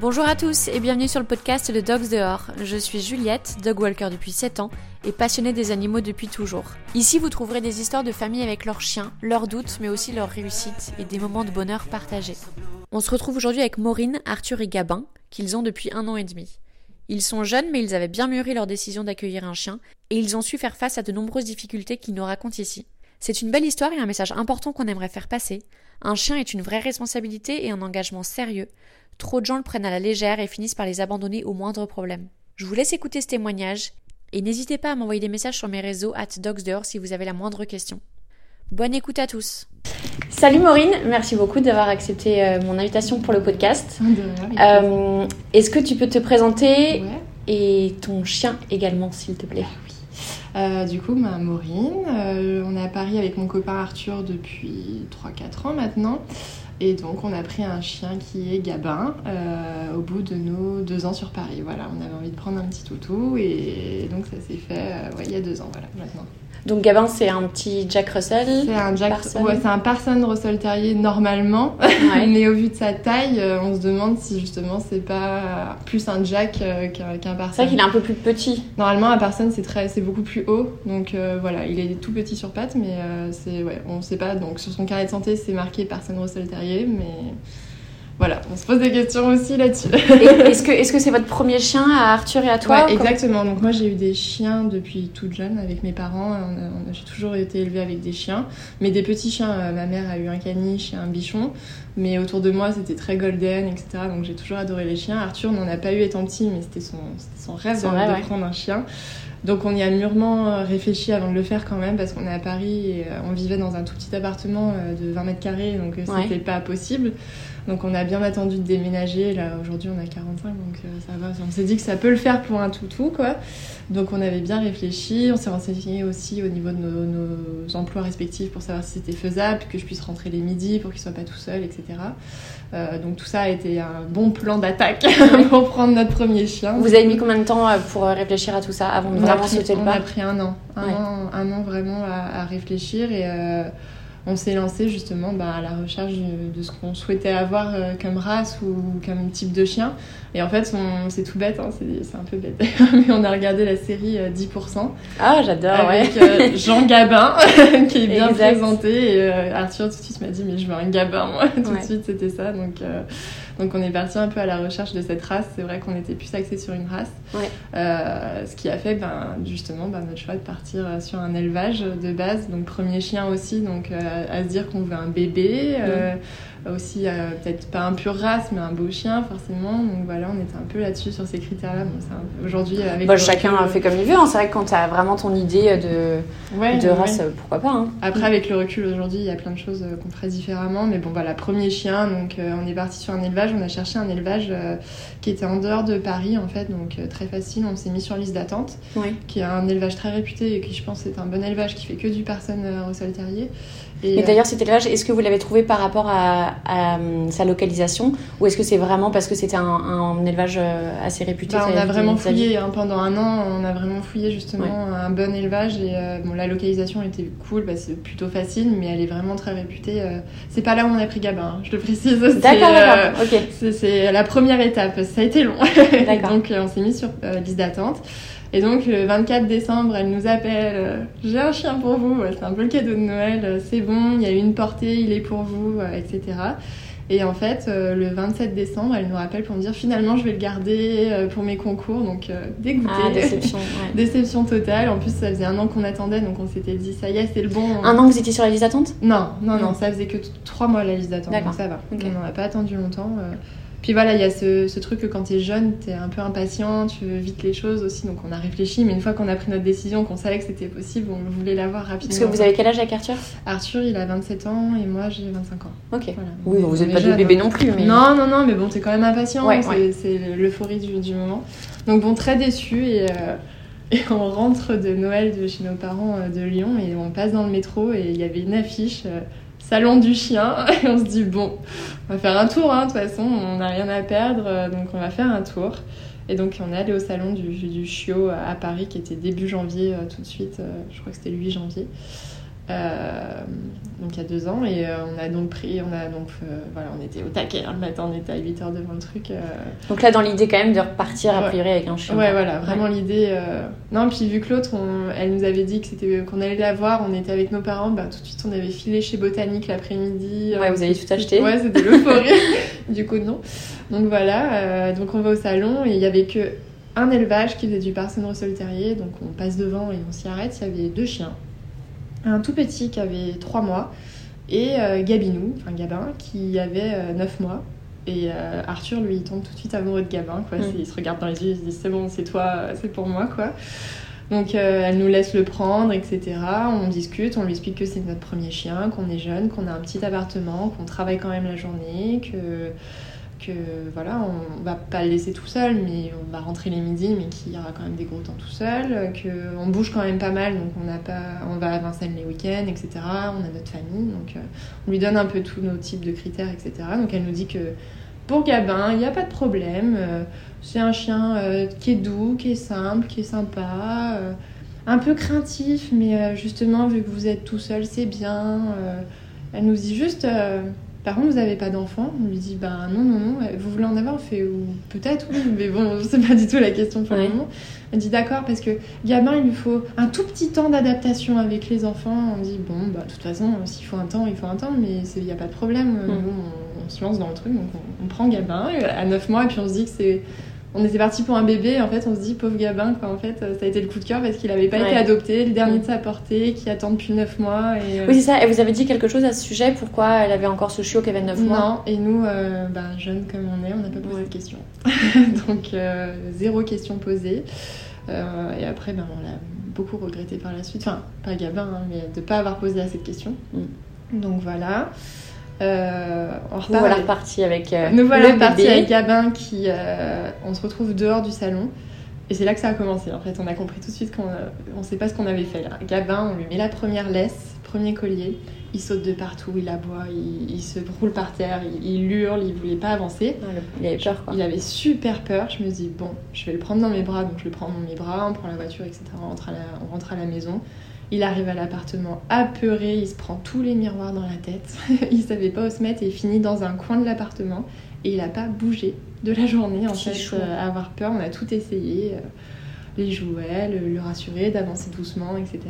Bonjour à tous et bienvenue sur le podcast de Dogs Dehors. Je suis Juliette, dog walker depuis 7 ans et passionnée des animaux depuis toujours. Ici, vous trouverez des histoires de famille avec leurs chiens, leurs doutes, mais aussi leurs réussites et des moments de bonheur partagés. On se retrouve aujourd'hui avec Maureen, Arthur et Gabin, qu'ils ont depuis un an et demi. Ils sont jeunes, mais ils avaient bien mûri leur décision d'accueillir un chien, et ils ont su faire face à de nombreuses difficultés qu'ils nous racontent ici. C'est une belle histoire et un message important qu'on aimerait faire passer. Un chien est une vraie responsabilité et un engagement sérieux, Trop de gens le prennent à la légère et finissent par les abandonner au moindre problème. Je vous laisse écouter ce témoignage et n'hésitez pas à m'envoyer des messages sur mes réseaux at dogsdehors si vous avez la moindre question. Bonne écoute à tous. Salut Maureen, merci beaucoup d'avoir accepté euh, mon invitation pour le podcast. Euh, est-ce que tu peux te présenter et ton chien également, s'il te plaît? Euh, du coup, ma Maureen, on est à Paris avec mon copain Arthur depuis 3-4 ans maintenant. Et donc on a pris un chien qui est Gabin euh, au bout de nos deux ans sur Paris. Voilà, on avait envie de prendre un petit toutou et donc ça s'est fait euh, il y a deux ans voilà maintenant. Donc Gabin, c'est un petit Jack Russell. C'est un Jack, ouais, c'est un Parson Russell Terrier normalement, mais au vu de sa taille, euh, on se demande si justement c'est pas plus un Jack euh, qu'un Parson. C'est vrai qu'il est un peu plus petit. Normalement, un Parson c'est très, c'est beaucoup plus haut, donc euh, voilà, il est tout petit sur pattes, mais c'est ouais, on sait pas. Donc sur son carnet de santé, c'est marqué Parson Russell Terrier, mais voilà, on se pose des questions aussi là-dessus. est-ce que est-ce que c'est votre premier chien à Arthur et à toi ouais, Exactement. Donc moi j'ai eu des chiens depuis toute jeune avec mes parents. j'ai toujours été élevée avec des chiens, mais des petits chiens. Euh, ma mère a eu un caniche et un bichon, mais autour de moi c'était très golden, etc. Donc j'ai toujours adoré les chiens. Arthur n'en a pas eu étant petit, mais c'était son, son rêve, de, prendre un chien. Donc on y a mûrement euh, réfléchi avant de le faire quand même parce qu'on est à Paris et euh, on vivait dans un tout petit appartement de 20 mètres carrés, donc c'était pas possible. Donc on a bien attendu de déménager. Là aujourd'hui on a 45 donc euh, ça va. On s'est dit que ça peut le faire pour un toutou quoi. Donc on avait bien réfléchi. On s'est renseigné aussi au niveau de nos, emplois respectifs pour savoir si c'était faisable, que je puisse rentrer les midis pour qu'il soit pas tout seul, etc. Euh, donc tout ça a été un bon plan d'attaque pour prendre notre premier chien. Vous avez mis combien de temps euh, pour réfléchir à tout ça avant de vraiment sauter le pas On a pris un an, un, an, un an vraiment à, réfléchir et on s'est lancé justement bah, à la recherche de, ce qu'on souhaitait avoir euh, comme race ou comme type de chien. Et en fait, c'est tout bête, hein, c'est un peu bête, mais on a regardé la série 10%. Euh, ah, j'adore, Avec euh, Jean Gabin, qui est bien présenté. Et Arthur, tout de suite, m'a dit, mais je veux un Gabin, moi. tout de suite, c'était ça. Donc, donc on est parti un peu à la recherche de cette race. C'est vrai qu'on était plus axé sur une race. Euh, ce qui a fait ben, justement ben, notre choix de partir euh, sur un élevage de base. Donc premier chien aussi, donc euh, à se dire qu'on veut un bébé aussi euh, peut-être pas un pur race mais un beau chien forcément. Donc voilà on était un peu là-dessus sur ces critères là aujourd'hui avec bah, chacun fait comme il veut hein. c'est vrai que quand tu as vraiment ton idée de, de race pourquoi pas hein. après avec le recul aujourd'hui il y a plein de choses euh, qu'on ferait différemment. Mais bon voilà premier chien donc euh, on est parti sur un élevage. On a cherché un élevage qui était en dehors de Paris en fait. Donc très facile. On s'est mis sur liste d'attente qui est un élevage très réputé et qui je pense est un bon élevage qui fait que du personne au sol terrier et, d'ailleurs, cet élevage, est-ce que vous l'avez trouvé par rapport à, euh, sa localisation ou est-ce que c'est vraiment parce que c'était un, élevage euh, assez réputé bah, On a vraiment fouillé hein, pendant un an, on a vraiment fouillé justement un bon élevage et euh, bon, la localisation était cool, bah, c'est plutôt facile, mais elle est vraiment très réputée. c'est pas là où on a pris Gabin, hein, je le précise. D'accord, d'accord, ok. C'est la première étape, ça a été long. Donc on s'est mis sur liste d'attente. Et donc le 24 décembre, elle nous appelle euh, J'ai un chien pour vous, c'est un peu le cadeau de Noël, euh, c'est bon, il y a une portée, il est pour vous, euh, etc. Et en fait, le 27 décembre, elle nous rappelle pour me dire finalement je vais le garder pour mes concours, donc dégoûtée. Ah, déception, ouais. déception totale. En plus, ça faisait un an qu'on attendait, donc on s'était dit ça y est, c'est le bon. Un an que vous étiez sur la liste d'attente? Non, non, non, ça faisait que trois mois la liste d'attente, donc ça va. On n'a pas attendu longtemps. Puis voilà, il y a ce, truc que quand tu es jeune, tu es un peu impatient, tu veux vite les choses aussi. Donc on a réfléchi, mais une fois qu'on a pris notre décision, qu'on savait que c'était possible, on voulait l'avoir rapidement. Parce que vous avez quel âge avec Arthur? Arthur, il a 27 ans et moi j'ai 25 ans. Ok. Oui, vous n'êtes pas des bébés non plus. Mais... Non, non, non, mais bon, t'es quand même impatient. c'est l'euphorie du, moment. Donc bon, très déçu et. Euh, et on rentre de Noël de chez nos parents euh, de Lyon et on passe dans le métro et il y avait une affiche euh, salon du chien. Et on se dit, bon, on va faire un tour, hein, de toute façon, on n'a rien à perdre, euh, donc on va faire un tour. Et donc on est allé au salon du, du chiot à Paris, qui était début janvier euh, tout de suite, euh, je crois que c'était le 8 janvier. Donc il y a deux ans et on a donc pris on a donc voilà on était au taquet hein, le matin on était à 8 heures devant le truc donc là dans l'idée quand même de repartir a priori avec un chien. Ouais voilà vraiment l'idée non puis vu que l'autre elle nous avait dit que c'était qu'on allait la voir on était avec nos parents bah tout de suite on avait filé chez Botanique l'après-midi ouais vous avez tout acheté. Ouais c'était l'euphorie. Du coup non. Donc voilà donc on va au salon et il y avait que un élevage qui faisait du Parson Russell Terrier, donc on passe devant et on s'y arrête. Il y avait deux chiens. Un tout petit qui avait 3 mois et euh, Gabinou, enfin Gabin, qui avait 9 euh, mois. Et euh, Arthur, lui, il tombe tout de suite amoureux de Gabin. Quoi. Mm. Il se regarde dans les yeux, il se dit c'est bon, c'est toi, c'est pour moi. quoi. Donc elle nous laisse le prendre, etc. On discute, on lui explique que c'est notre premier chien, qu'on est jeune, qu'on a un petit appartement, qu'on travaille quand même la journée, que que voilà, on va pas le laisser tout seul, mais on va rentrer les midis, mais qu'il y aura quand même des gros temps tout seul, qu'on bouge quand même pas mal, donc on, n'a pas, on va à Vincennes les week-ends, etc. On a notre famille, donc euh, on lui donne un peu tous nos types de critères, etc. Donc elle nous dit que pour Gabin, il n'y a pas de problème, euh, c'est un chien euh, qui est doux, qui est simple, qui est sympa, un peu craintif, mais justement, vu que vous êtes tout seul, c'est bien. elle nous dit juste par contre, vous n'avez pas d'enfant On lui dit, bah non, non, non, vous voulez en avoir On fait, ou peut-être, oui, mais bon, c'est pas du tout la question pour le moment. Elle dit, d'accord, parce que gamin, il lui faut un tout petit temps d'adaptation avec les enfants. On dit, bon, bah de toute façon, s'il faut un temps, il faut un temps, mais il n'y a pas de problème. Mm. on, se lance dans le truc, donc on, on prend Gabin à 9 mois, et puis on se dit que c'est on était parti pour un bébé en fait on se dit pauvre Gabin quoi en fait ça a été le coup de cœur parce qu'il n'avait pas été adopté le dernier de sa portée qui attend depuis 9 mois et, euh, oui c'est ça. Et vous avez dit quelque chose à ce sujet pourquoi elle avait encore ce chiot qui avait 9 mois? Non et nous euh, ben, jeunes comme on est on n'a pas posé de questions. Donc euh, zéro question posée. Et après ben, on l'a beaucoup regretté par la suite. Enfin pas Gabin hein, mais de pas avoir posé assez de questions. Mm. donc voilà euh, on repart Nous voilà repartis avec euh, Nous voilà repartis avec Gabin qui... Euh, on se retrouve dehors du salon. Et c'est là que ça a commencé. En fait, on a compris tout de suite qu'on ne sait pas ce qu'on avait fait là. Gabin, on lui met la première laisse, premier collier. Il saute de partout, il aboie, il, il se roule par terre, il, hurle, il voulait pas avancer. il avait peur quoi. Il avait super peur. Je me dis, bon, je vais le prendre dans mes bras. Donc je le prends dans mes bras, on prend la voiture, etc. On rentre à la, on rentre à la maison. Il arrive à l'appartement apeuré, il se prend tous les miroirs dans la tête. il savait pas où se mettre et il finit dans un coin de l'appartement. Et il n'a pas bougé de la journée en fait, euh, à avoir peur. On a tout essayé, euh, les jouets, le rassurer, d'avancer doucement, etc.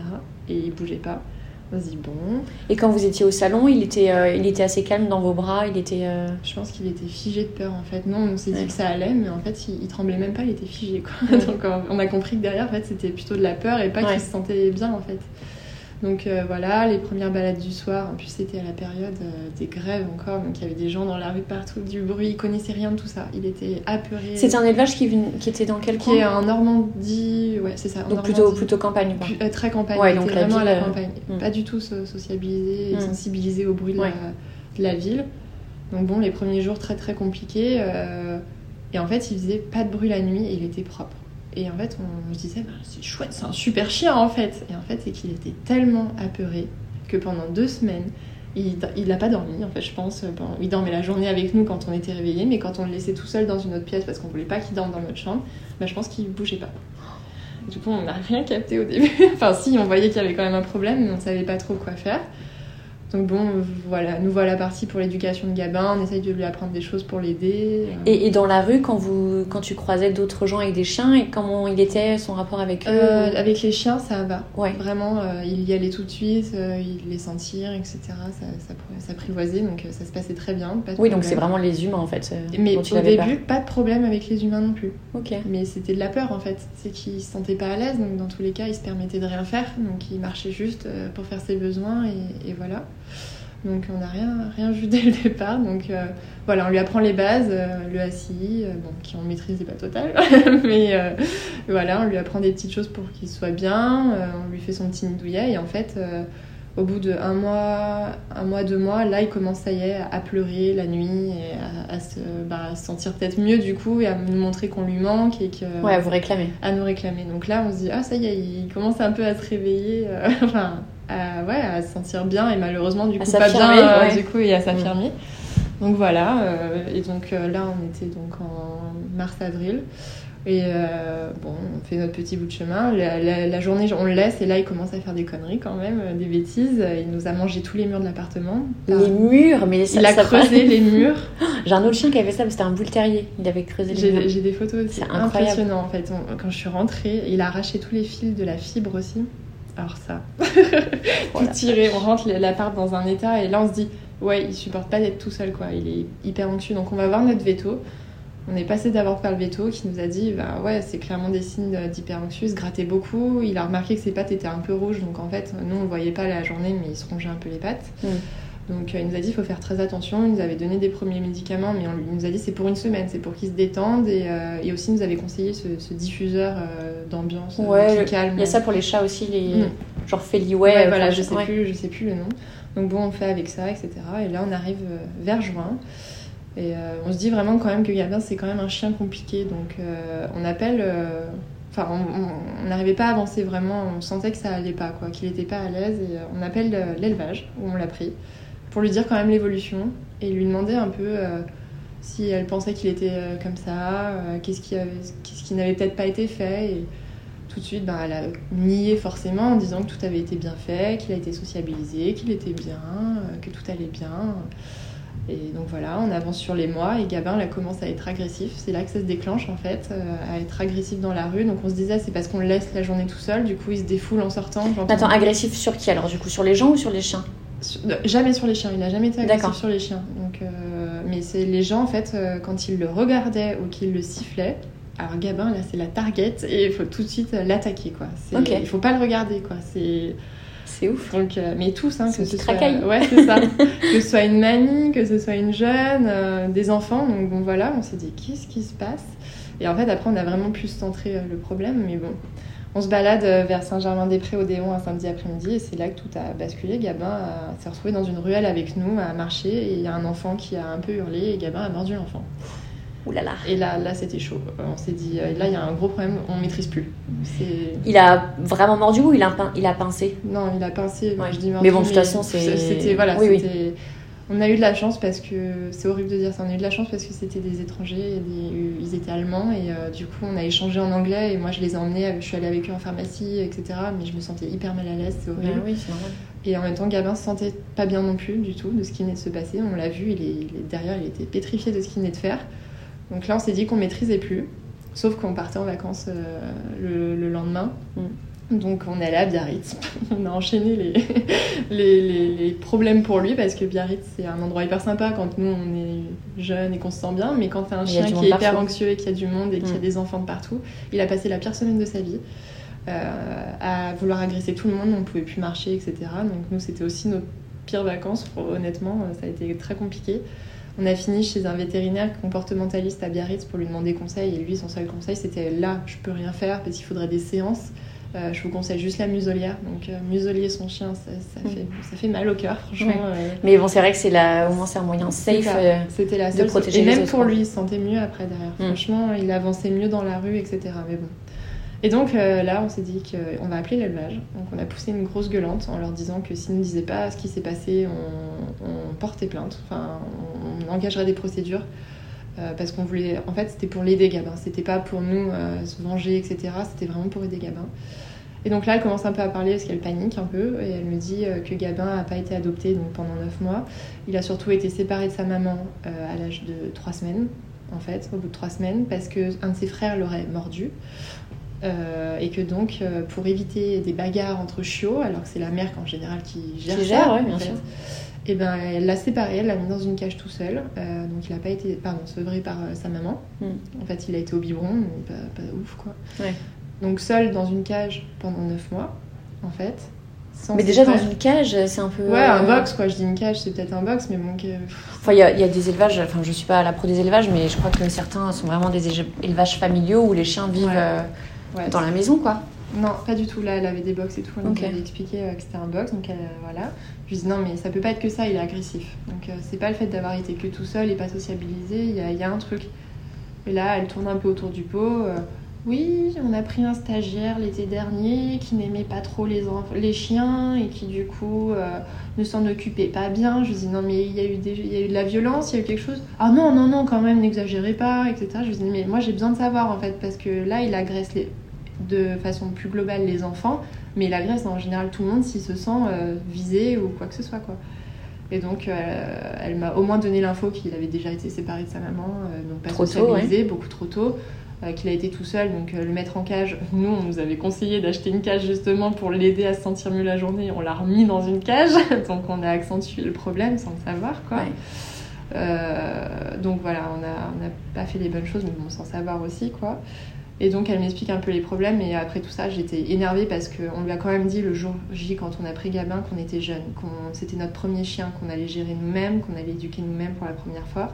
Et il bougeait pas. Vas-y, bon. Et quand vous étiez au salon, il était, euh, il était assez calme dans vos bras il était, euh, Je pense qu'il était figé de peur en fait. Non, on s'est dit que ça allait, mais en fait, il, tremblait même pas, il était figé. Quoi. Donc on a compris que derrière, en fait, c'était plutôt de la peur et pas qu'il se sentait bien en fait. Donc euh, voilà, les premières balades du soir, en plus c'était à la période euh, des grèves encore, donc il y avait des gens dans la rue partout, du bruit, il connaissait rien de tout ça, il était apeuré. C'était un élevage qui, qui était dans quel coin Qui est en Normandie, ouais c'est ça. Donc plutôt, plutôt campagne quoi. Euh, très campagne, ouais, donc vraiment à la campagne. Pas du tout sociabilisé et hmm. sensibilisé au bruit de, la, ville. Donc bon, les premiers jours très très compliqués, et en fait il faisait pas de bruit la nuit et il était propre. Et en fait, on se disait, bah, c'est chouette, c'est un super chien en fait. Et en fait, c'est qu'il était tellement apeuré que pendant deux semaines, il n'a pas dormi, en fait, je pense. Il dormait la journée avec nous quand on était réveillés, mais quand on le laissait tout seul dans une autre pièce parce qu'on voulait pas qu'il dorme dans notre chambre, bah, je pense qu'il bougeait pas. du coup, on n'a rien capté au début. enfin, si, on voyait qu'il y avait quand même un problème, mais on savait pas trop quoi faire. Donc bon, voilà, nous voilà partis pour l'éducation de Gabin, on essaye de lui apprendre des choses pour l'aider. Et, dans la rue, quand, vous, quand tu croisais d'autres gens avec des chiens, et comment il était son rapport avec eux euh, Avec les chiens, ça va. Ouais. Vraiment, euh, il y allait tout de suite, euh, il les sentir, etc. Ça, ça, s'apprivoisait, donc ça se passait très bien. oui, donc c'est vraiment les humains en fait. Mais au début, pas de problème avec les humains non plus. Ok. Mais c'était de la peur en fait. C'est qu'il se sentait pas à l'aise, donc dans tous les cas, il se permettait de rien faire, donc il marchait juste pour faire ses besoins, et, et voilà. Donc on n'a rien, rien vu dès le départ. Donc euh, voilà, on lui apprend les bases, euh, le ACI, euh, bon, qui on maîtrise pas total, mais voilà, on lui apprend des petites choses pour qu'il soit bien. on lui fait son petit nidouillet et en fait, au bout de un mois, un mois, deux mois, là il commence ça y est à pleurer la nuit et à, se, bah, se, sentir peut-être mieux du coup et à nous montrer qu'on lui manque et que ouais, à vous réclamer, à nous réclamer. Donc là on se dit ah ça y est, il commence un peu à se réveiller, enfin à, ouais, à se sentir bien et malheureusement du coup pas bien euh, du coup et à s'affirmer. Donc voilà, euh, et donc euh, là on était donc en mars-avril. Et euh, bon, on fait notre petit bout de chemin. La, la- la journée, on le laisse et là, il commence à faire des conneries quand même, des bêtises. Il nous a mangé tous les murs de l'appartement. Les murs, mais ça, il a ça creusé les murs. J'ai un autre chien qui avait ça, c'était un boule terrier. Il avait creusé les murs. J'ai des photos aussi. C'est impressionnant en fait. On- quand je suis rentrée, il a arraché tous les fils de la fibre aussi. Alors ça, Voilà. tout tiré. On rentre l'appart dans un état et là on se dit, ouais, il supporte pas d'être tout seul quoi. Il est hyper anxieux. Donc on va voir notre veto. On est passé d'abord par le veto qui nous a dit, bah ouais, c'est clairement des signes d'hyper anxieux. Il se grattait beaucoup. Il a remarqué que ses pattes étaient un peu rouges. Donc en fait, nous on le voyait pas la journée, mais il se rongeait un peu les pattes. Mm. Donc euh, il nous a dit il faut faire très attention. Il nous avait donné des premiers médicaments, mais on lui- il nous a dit c'est pour une semaine, c'est pour qu'il se détende. Et, euh, et aussi il nous avait conseillé ce, ce diffuseur euh, d'ambiance Ouais, calme. Il y a ça pour les chats aussi, les Mm. genre Feliway. Ouais, voilà, je sais ouais. plus, je sais plus le nom. Donc bon, on fait avec ça, etc. Et là on arrive vers juin. Et euh, on se dit vraiment quand même que Gabin c'est quand même un chien compliqué. Donc on appelle. Enfin, on- n'arrivait pas à avancer vraiment, on sentait que ça allait pas, quoi, qu'il était pas à l'aise. Et on appelle l'élevage, où on l'a pris, pour lui dire quand même l'évolution et lui demander un peu euh, si elle pensait qu'il était euh, comme ça, euh, qu'est-ce qui, n'avait peut-être pas été fait. Et tout de suite, ben, elle a nié forcément en disant que tout avait été bien fait, qu'il a été sociabilisé, qu'il était bien, que tout allait bien. Et donc voilà, on avance sur les mois et Gabin là commence à être agressif. C'est là que ça se déclenche en fait, à être agressif dans la rue. Donc on se disait c'est parce qu'on le laisse la journée tout seul, du coup il se défoule en sortant. Attends, agressif sur qui alors Du coup, sur les gens ou sur les chiens? Sur- Jamais sur les chiens, il a jamais été agressif sur les chiens. Donc, euh, mais c'est les gens en fait, euh, quand ils le regardaient ou qu'ils le sifflaient, alors Gabin là c'est la target et il faut tout de suite euh, l'attaquer quoi. Il faut pas le regarder quoi. C'est C'est ouf. donc euh, mais tous hein, que ce soit racaille. ouais c'est ça, que ce soit une mamie, que ce soit une jeune, des enfants. Donc bon voilà, on s'est dit qu'est-ce qui se passe? Et en fait après on a vraiment plus centré euh, le problème, mais bon. On se balade euh, vers Saint-Germain-des-Prés au Déon un samedi après-midi et c'est là que tout a basculé. Gabin a- s'est retrouvé dans une ruelle avec nous à marcher et il y a un enfant qui a un peu hurlé et Gabin a mordu l'enfant. Ouh là là. Et là, là c'était chaud. Euh, On s'est dit, euh, là il y a un gros problème, on maîtrise plus. Il a vraiment mordu ou il a, pin- il a pincé? Non, il a pincé. Ouais. Je dis Mais bon, de toute façon, c'est- C'était voilà, Oui, oui. On a eu de la chance parce que c'est horrible de dire ça. On a eu de la chance parce que c'était des étrangers, et des- ils étaient allemands et euh, du coup on a échangé en anglais et moi je les ai emmenés. Je suis allée avec eux en pharmacie, etc. Mais je me sentais hyper mal à l'aise, c'est horrible. Oui, normal. Et en même temps, Gabin se sentait pas bien non plus du tout de ce qui venait de se passer. On l'a vu, il est, il est derrière, il était pétrifié de ce qu'il venait de faire. Donc là, on s'est dit qu'on maîtrisait plus. Sauf qu'on partait en vacances euh, le, le lendemain. Donc on est allé à Biarritz. on a enchaîné les, les, les- les problèmes pour lui parce que Biarritz c'est un endroit hyper sympa quand nous on est jeune et qu'on se sent bien. Mais quand t'as un chien qui est hyper partout. anxieux et qu'il y a du monde et qu'il y a Mm. des enfants de partout, il a passé la pire semaine de sa vie euh, à vouloir agresser tout le monde. On ne pouvait plus marcher, etc. Donc nous c'était aussi nos pires vacances. Honnêtement, ça a été très compliqué. On a fini chez un vétérinaire comportementaliste à Biarritz pour lui demander conseil. Et lui, son seul conseil, c'était là, je peux rien faire parce qu'il faudrait des séances. Euh, je vous conseille juste la muselière. Donc, euh, muselier son chien, ça, ça Mm. fait, ça fait mal au cœur, franchement. Ouais. euh, Mais bon, c'est vrai que c'est la... au moins c'est un moyen c'est safe. ça. euh, C'était la de seule. protéger Et les même autres, pour quoi. lui, il se sentait mieux après derrière. Mm. Franchement, il avançait mieux dans la rue, etc. Mais bon. Et donc euh, là, on s'est dit qu'on va appeler l'élevage. Donc on a poussé une grosse gueulante en leur disant que s'ils ne disaient pas ce qui s'est passé, on, on portait plainte. Enfin, on, on engagerait des procédures. Euh, parce qu'on voulait. En fait, c'était pour l'aider Gabin. C'était pas pour nous euh, se venger, etc. C'était vraiment pour aider Gabin. Et donc là, elle commence un peu à parler parce qu'elle panique un peu. Et elle me dit euh, que Gabin n'a pas été adopté donc pendant 9 mois. Il a surtout été séparé de sa maman à l'âge de 3 semaines, en fait, au bout de 3 semaines, parce qu'un de ses frères l'aurait mordu. Euh, et que donc, euh, pour éviter des bagarres entre chiots, alors que c'est la mère en général qui gère, Qui ça, gère, ouais, en bien fait, sûr. Et ben, elle l'a séparé, elle l'a mis dans une cage tout seul. Euh, donc il n'a pas été, pardon, sevré par euh, sa maman. Mm. En fait, il a été au biberon, mais pas, pas ouf quoi. Ouais. Donc seul dans une cage pendant 9 mois, en fait. sans Mais déjà dans une cage, c'est un peu. Ouais, un euh, box quoi. Je dis une cage, c'est peut-être un box, mais bon. que- Enfin, il y, a- il y a des élevages, enfin, je suis pas à la pro des élevages, mais je crois que certains sont vraiment des élevages familiaux où les chiens vivent Ouais. euh, Ouais, dans la maison, quoi. Non, pas du tout. Là, elle avait des box et tout. Elle nous avait expliqué euh, que c'était un box. Donc, elle, euh, voilà. Je lui dis non, mais ça peut pas être que ça. Il est agressif. Donc, euh, c'est pas le fait d'avoir été que tout seul et pas sociabilisé. Il y a, y a un truc. Et là, elle tourne un peu autour du pot. Oui, on a pris un stagiaire l'été dernier qui n'aimait pas trop les, les chiens et qui du coup euh, ne s'en occupait pas bien. Je lui dis non mais il y, a eu des... il y a eu de la violence, il y a eu quelque chose. Ah non, non, non, quand même, n'exagérez pas, etc. Je lui dis mais moi j'ai besoin de savoir en fait parce que là il agresse les... de façon plus globale les enfants, mais il agresse en général tout le monde s'il se sent euh, visé ou quoi que ce soit quoi. Et donc, euh, elle m'a au moins donné l'info qu'il avait déjà été séparé de sa maman, donc pas trop socialisé, beaucoup trop tôt. Euh, qu'il a été tout seul, donc euh, le mettre en cage. Nous, on nous avait conseillé d'acheter une cage justement pour l'aider à se sentir mieux la journée. On l'a remis dans une cage, donc on a accentué le problème sans le savoir, quoi. Euh, donc voilà, on n'a pas fait les bonnes choses, mais bon, sans savoir aussi, quoi. Et donc elle m'explique un peu les problèmes et après tout ça j'étais énervée parce qu'on lui a quand même dit le jour J quand on a pris Gabin qu'on était jeune, qu'on c'était notre premier chien, qu'on allait gérer nous-mêmes, qu'on allait éduquer nous-mêmes pour la première fois.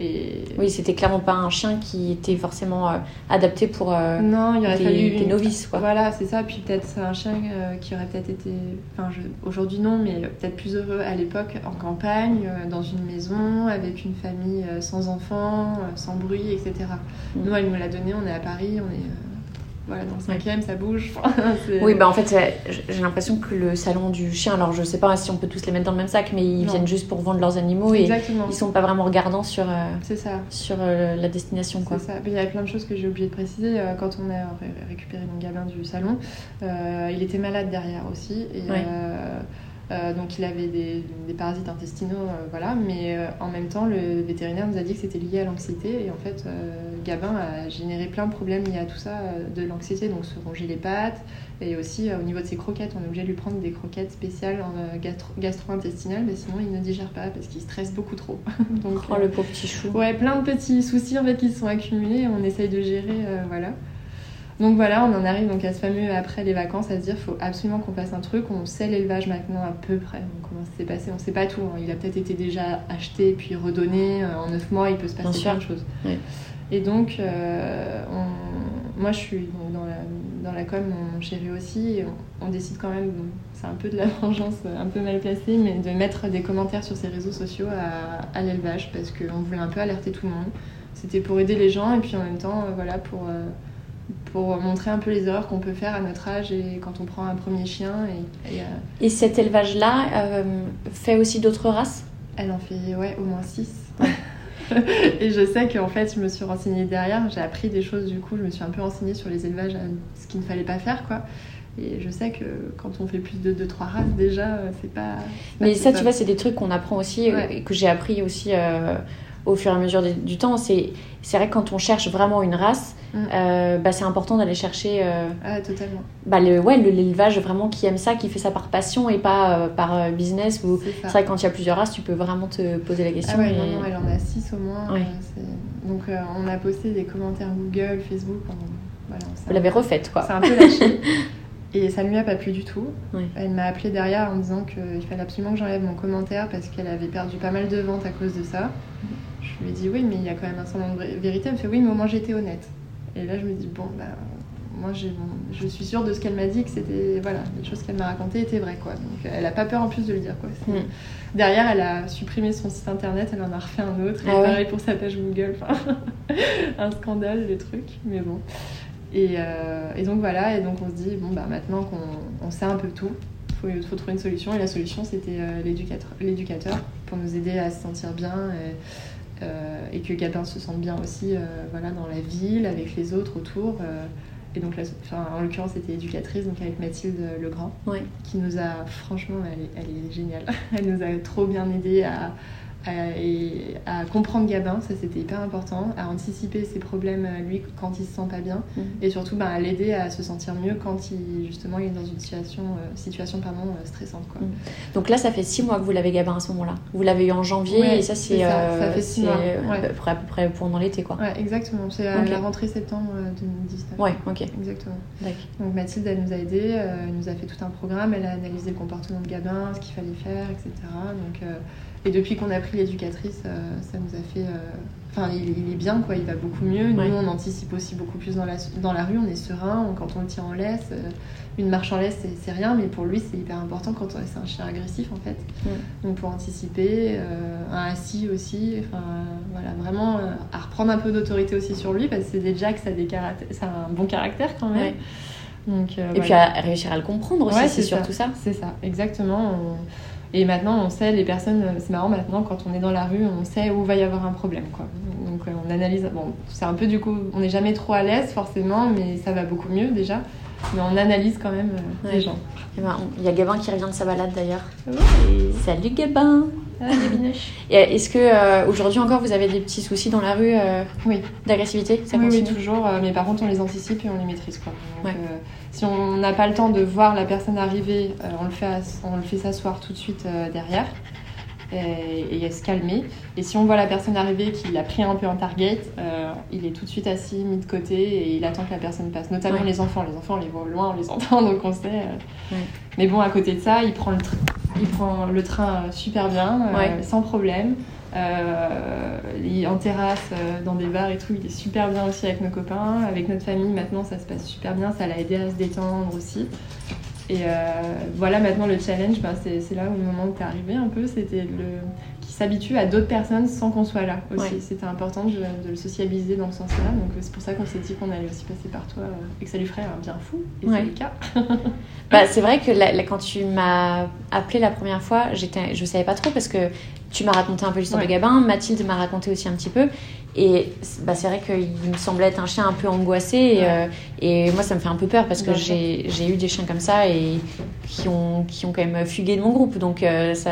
Oui, c'était clairement pas un chien qui était forcément euh, adapté pour euh, non, il aurait des, fallu des novices. Quoi. Voilà, c'est ça. Puis peut-être c'est un chien euh, qui aurait peut-être été, enfin aujourd'hui non, mais peut-être plus heureux à l'époque en campagne, dans une maison, avec une famille sans enfants, sans bruit, etc. Mm. Nous, elle nous l'a donné, on est à Paris, on est voilà, dans le cinquième, ça bouge. oui, bah en fait, j'ai l'impression que le salon du chien, alors je sais pas si on peut tous les mettre dans le même sac, mais ils viennent juste pour vendre leurs animaux Exactement. et ils sont pas vraiment regardants sur, euh, ça. sur euh, la destination. Quoi. Ça. Il y a plein de choses que j'ai oublié de préciser. Euh, quand on a récupéré mon gamin du salon, il était malade derrière aussi. Et, euh, donc il avait des, parasites intestinaux, euh, voilà, mais euh, en même temps le vétérinaire nous a dit que c'était lié à l'anxiété et en fait Gabin a généré plein de problèmes liés à tout ça, de l'anxiété, donc se ronger les pattes et aussi au niveau de ses croquettes, on est obligé de lui prendre des croquettes spéciales gastro-intestinales, mais sinon il ne digère pas parce qu'il stresse beaucoup trop. donc, oh le pauvre petit chou. Ouais, plein de petits soucis en fait qui se sont accumulés, on essaye de gérer, voilà. Donc voilà, on en arrive donc à ce fameux après les vacances à se dire faut absolument qu'on fasse un truc. On sait l'élevage maintenant à peu près. Donc comment ça s'est passé? On sait pas tout. Hein. Il a peut-être été déjà acheté puis redonné. Euh, en neuf mois, il peut se passer plein de choses. Et donc, euh, moi je suis dans, la, dans la com, mon chéri aussi. on, décide quand même, c'est un peu de la vengeance un peu mal placée, mais de mettre des commentaires sur ses réseaux sociaux à, l'élevage parce qu'on voulait un peu alerter tout le monde. C'était pour aider les gens et puis en même temps, euh, voilà, pour pour montrer un peu les erreurs qu'on peut faire à notre âge et quand on prend un premier chien. Et, et, euh, cet élevage-là euh, fait aussi d'autres races? Elle en fait ouais, au moins 6. et je sais qu'en fait, je me suis renseignée derrière, j'ai appris des choses du coup, je me suis un peu renseignée sur les élevages, ce qu'il ne fallait pas faire quoi. Et je sais que quand on fait plus de 2-3 races, déjà, euh, c'est pas. Mais ça, tu vois, c'est des trucs qu'on apprend aussi, et que j'ai appris aussi au fur et à mesure du temps. C'est vrai que quand on cherche vraiment une race, mm. euh, bah, c'est important d'aller chercher euh, ah, totalement. Bah, le ouais l'élevage vraiment qui aime ça, qui fait ça par passion et pas euh, par business. C'est vrai que quand il y a plusieurs races, tu peux vraiment te poser la question. Ah ouais, non, non, elle en a six au moins. Donc on a posté des commentaires Google, Facebook. Voilà, Vous l'avez refaite quoi. C'est un peu lâché. Et ça ne lui a pas plu du tout. Elle m'a appelé derrière en me disant qu'il fallait absolument que j'enlève mon commentaire parce qu'elle avait perdu pas mal de ventes à cause de ça. Je lui ai dit oui, mais il y a quand même un semblant de vérité. Elle me fait oui, mais au moins j'étais honnête. Et là, je me dis bon, bah, moi je suis sûre de ce qu'elle m'a dit, que c'était voilà, les choses qu'elle m'a racontées étaient vraies quoi. Donc elle a pas peur en plus de le dire quoi. Mm. Derrière, elle a supprimé son site internet, elle en a refait un autre. Ah pareil pour sa page Google, enfin, un scandale, les trucs. Mais bon. Et, euh, et, donc voilà, et donc on se dit bon bah maintenant qu'on sait un peu tout, il faut, trouver une solution. Et la solution c'était euh, l'éducateur pour nous aider à se sentir bien. Et, euh, et que Gabin se sente bien aussi euh, voilà, dans la ville, avec les autres autour. Euh, et donc, en l'occurrence, c'était éducatrice, donc avec Mathilde Legrand, qui nous a, franchement, elle est, elle est géniale. Elle nous a trop bien aidé à, et à comprendre Gabin, ça c'était hyper important, à anticiper ses problèmes euh, lui quand il se sent pas bien mhm. et surtout bah, à l'aider à se sentir mieux quand il justement il est dans une situation, euh, situation pardon, euh, stressante. Quoi. Mhm. Donc là ça fait six mois que vous l'avez Gabin à ce moment-là. Vous l'avez eu en janvier et ça c'est ça, fait six mois. À, peu près, à peu près pendant l'été quoi. Ouais exactement, c'est à la rentrée septembre 2019. Ouais ok. Exactement. Donc Mathilde elle nous a aidé, elle nous a fait tout un programme, elle a analysé le comportement de Gabin, ce qu'il fallait faire, etc. Donc Et depuis qu'on a pris l'éducatrice, ça nous a fait. Enfin, il, est bien, quoi. Il va beaucoup mieux. Nous, on anticipe aussi beaucoup plus dans la, dans la rue. On est serein. Quand on le tient en laisse, une marche en laisse, c'est rien, mais pour lui, c'est hyper important quand c'est un chien agressif, en fait. Donc, pour anticiper, un assis aussi. Enfin, voilà, vraiment à reprendre un peu d'autorité aussi sur lui, parce que c'est déjà que ça a, des ça a un bon caractère quand même. Euh, et puis à réussir à le comprendre aussi, c'est surtout ça. C'est ça, exactement. Et maintenant, on sait, les personnes, c'est marrant maintenant, quand on est dans la rue, on sait où va y avoir un problème. Quoi. Donc euh, on analyse, bon, c'est un peu du coup, on n'est jamais trop à l'aise forcément, mais ça va beaucoup mieux déjà. Mais on analyse quand même euh, les gens. Eh ben, il y a Gabin qui revient de sa balade d'ailleurs. Salut Gabin Et est-ce que aujourd'hui encore vous avez des petits soucis dans la rue oui. d'agressivité? Oui, oui, toujours. mais par contre, on les anticipe et on les maîtrise. Quoi. Donc, si on n'a pas le temps de voir la personne arriver, euh, on le fait, on le fait s'asseoir tout de suite euh, derrière et, et, se calmer. Et si on voit la personne arriver, qu'il a pris un peu en target, euh, il est tout de suite assis, mis de côté et il attend que la personne passe. Notamment les enfants. Les enfants, on les voit au loin, on les entend, donc on sait. Mais bon, à côté de ça, il prend le, il prend le train super bien, sans problème. Euh, il en terrasse, euh, dans des bars et tout, il est super bien aussi avec nos copains. Avec notre famille, maintenant, ça se passe super bien. Ça l'a aidé à se détendre aussi. Et euh, voilà, maintenant, le challenge, ben, c'est là au moment où tu es arrivé un peu, c'était le qui s'habitue à d'autres personnes sans qu'on soit là aussi. C'était important de, le sociabiliser dans ce sens-là. Donc c'est pour ça qu'on s'est dit qu'on allait aussi passer par toi et que ça lui ferait un bien fou. Et c'est le cas. bah, c'est vrai que quand tu m'as appelé la première fois, je savais pas trop parce que tu m'as raconté un peu l'histoire de Gabin, Mathilde m'a raconté aussi un petit peu. Et bah, c'est vrai qu'il me semblait être un chien un peu angoissé. Et, euh, et, moi, ça me fait un peu peur parce que j'ai eu des chiens comme ça et qui ont, qui ont quand même fugué de mon groupe. Donc, euh, ça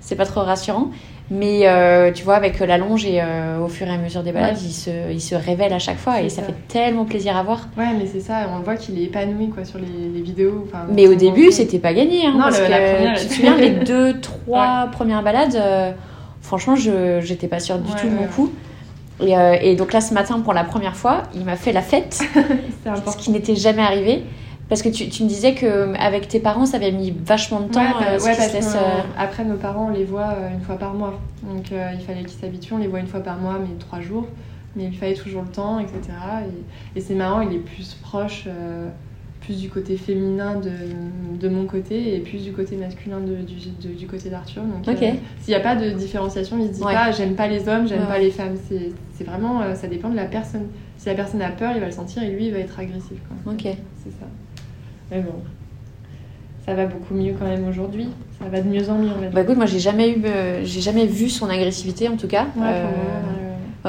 c'est pas trop rassurant. Mais euh, tu vois, avec la longe et au fur et à mesure des balades, il, se, il se révèle à chaque fois et ça. fait tellement plaisir à voir. Ouais, mais c'est ça, on voit qu'il est épanoui quoi, sur les, vidéos. mais au début, c'était pas gagné. Hein, parce que, tu te souviens, les deux, trois premières balades, franchement, je j'étais pas sûre du tout de mon coup. Euh, et, donc là, ce matin, pour la première fois, il m'a fait la fête, ce qui n'était jamais arrivé. Parce que tu, tu, me disais qu'avec tes parents, ça avait mis vachement de temps. Ouais, bah, euh, après, nos parents, on les voit euh, une fois par mois. Donc il fallait qu'ils s'habituent. On les voit une fois par mois, mais trois jours. Mais il fallait toujours le temps, etc. Et, et c'est marrant, il est plus proche plus du côté féminin de, de, mon côté et plus du côté masculin de, du, du, côté d'Arthur. Donc, euh, s'il n'y a pas de différenciation, il se dit pas j'aime pas les hommes, j'aime pas les femmes. C'est vraiment, euh, ça dépend de la personne. Si la personne a peur, il va le sentir et lui, il va être agressif. Quoi. Ok. C'est ça. Mais bon, ça va beaucoup mieux quand même aujourd'hui. Ça va de mieux en mieux, on va Bah écoute, moi j'ai jamais eu, euh, j'ai jamais vu son agressivité en tout cas.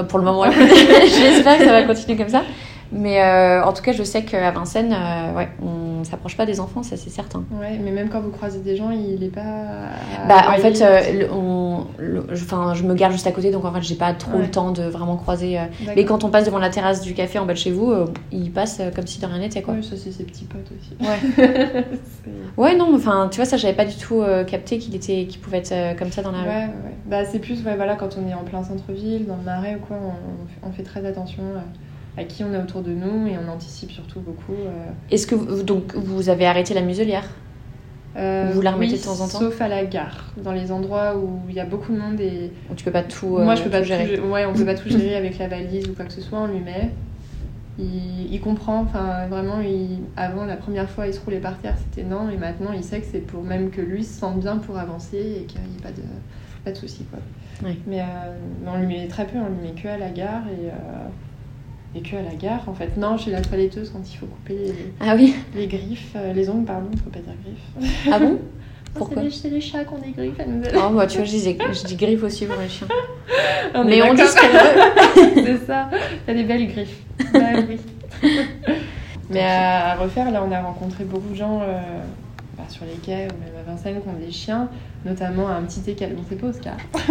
pour le moment, j'espère que ça va continuer comme ça. Mais euh, en tout cas, je sais qu'à Vincennes, euh, ouais, on ne s'approche pas des enfants, ça c'est certain. Ouais, mais même quand vous croisez des gens, il n'est pas. Bah, en fait, euh, on, je me garde juste à côté, donc en fait, j'ai pas trop le temps de vraiment croiser. mais quand on passe devant la terrasse du café en bas de chez vous, il passe comme si de rien n'était, quoi. Oui, ça c'est ses petits potes aussi. Ouais. ouais, non, enfin, tu vois, ça, j'avais pas du tout capté qu'il était, qu'il pouvait être comme ça dans la rue. Ouais, ouais. Bah, c'est plus, ouais, voilà, quand on est en plein centre-ville, dans le marais ou quoi, on, on fait très attention à qui on a autour de nous et on anticipe surtout beaucoup. Euh. Est-ce que vous, donc, vous avez arrêté la muselière? Euh, Vous la remettez de temps en temps? Sauf à la gare, dans les endroits où il y a beaucoup de monde et. Où tu peux pas tout. Moi, je euh, peux pas gérer. ouais, on peut pas tout gérer avec la valise ou quoi que ce soit. On lui met. Il, comprend, enfin vraiment, il, avant la première fois il se roulait par terre, c'était non, et maintenant il sait que c'est pour même que lui se sente bien pour avancer et qu'il n'y ait pas de, pas de soucis. Quoi. Mais, on lui met très peu, on lui met que à la gare et et que à la gare en fait. Non, chez la toiletteuse quand il faut couper les, ah oui les griffes, euh, les ongles, pardon, il faut pas dire griffes. Ah bon? Pourquoi? C'est les, chats qui ont des griffes. Elle nous oh, bah, tu vois, je dis, je dis griffes aussi pour les chiens. Mais on dit ce qu'elle veut. C'est ça, t'as des belles griffes. Bah, oui. Mais à, refaire, là, on a rencontré beaucoup de gens euh, bah, sur les quais ou même à Vincennes qui ont des chiens notamment un petit écal. Bon, c'est pas Oscar.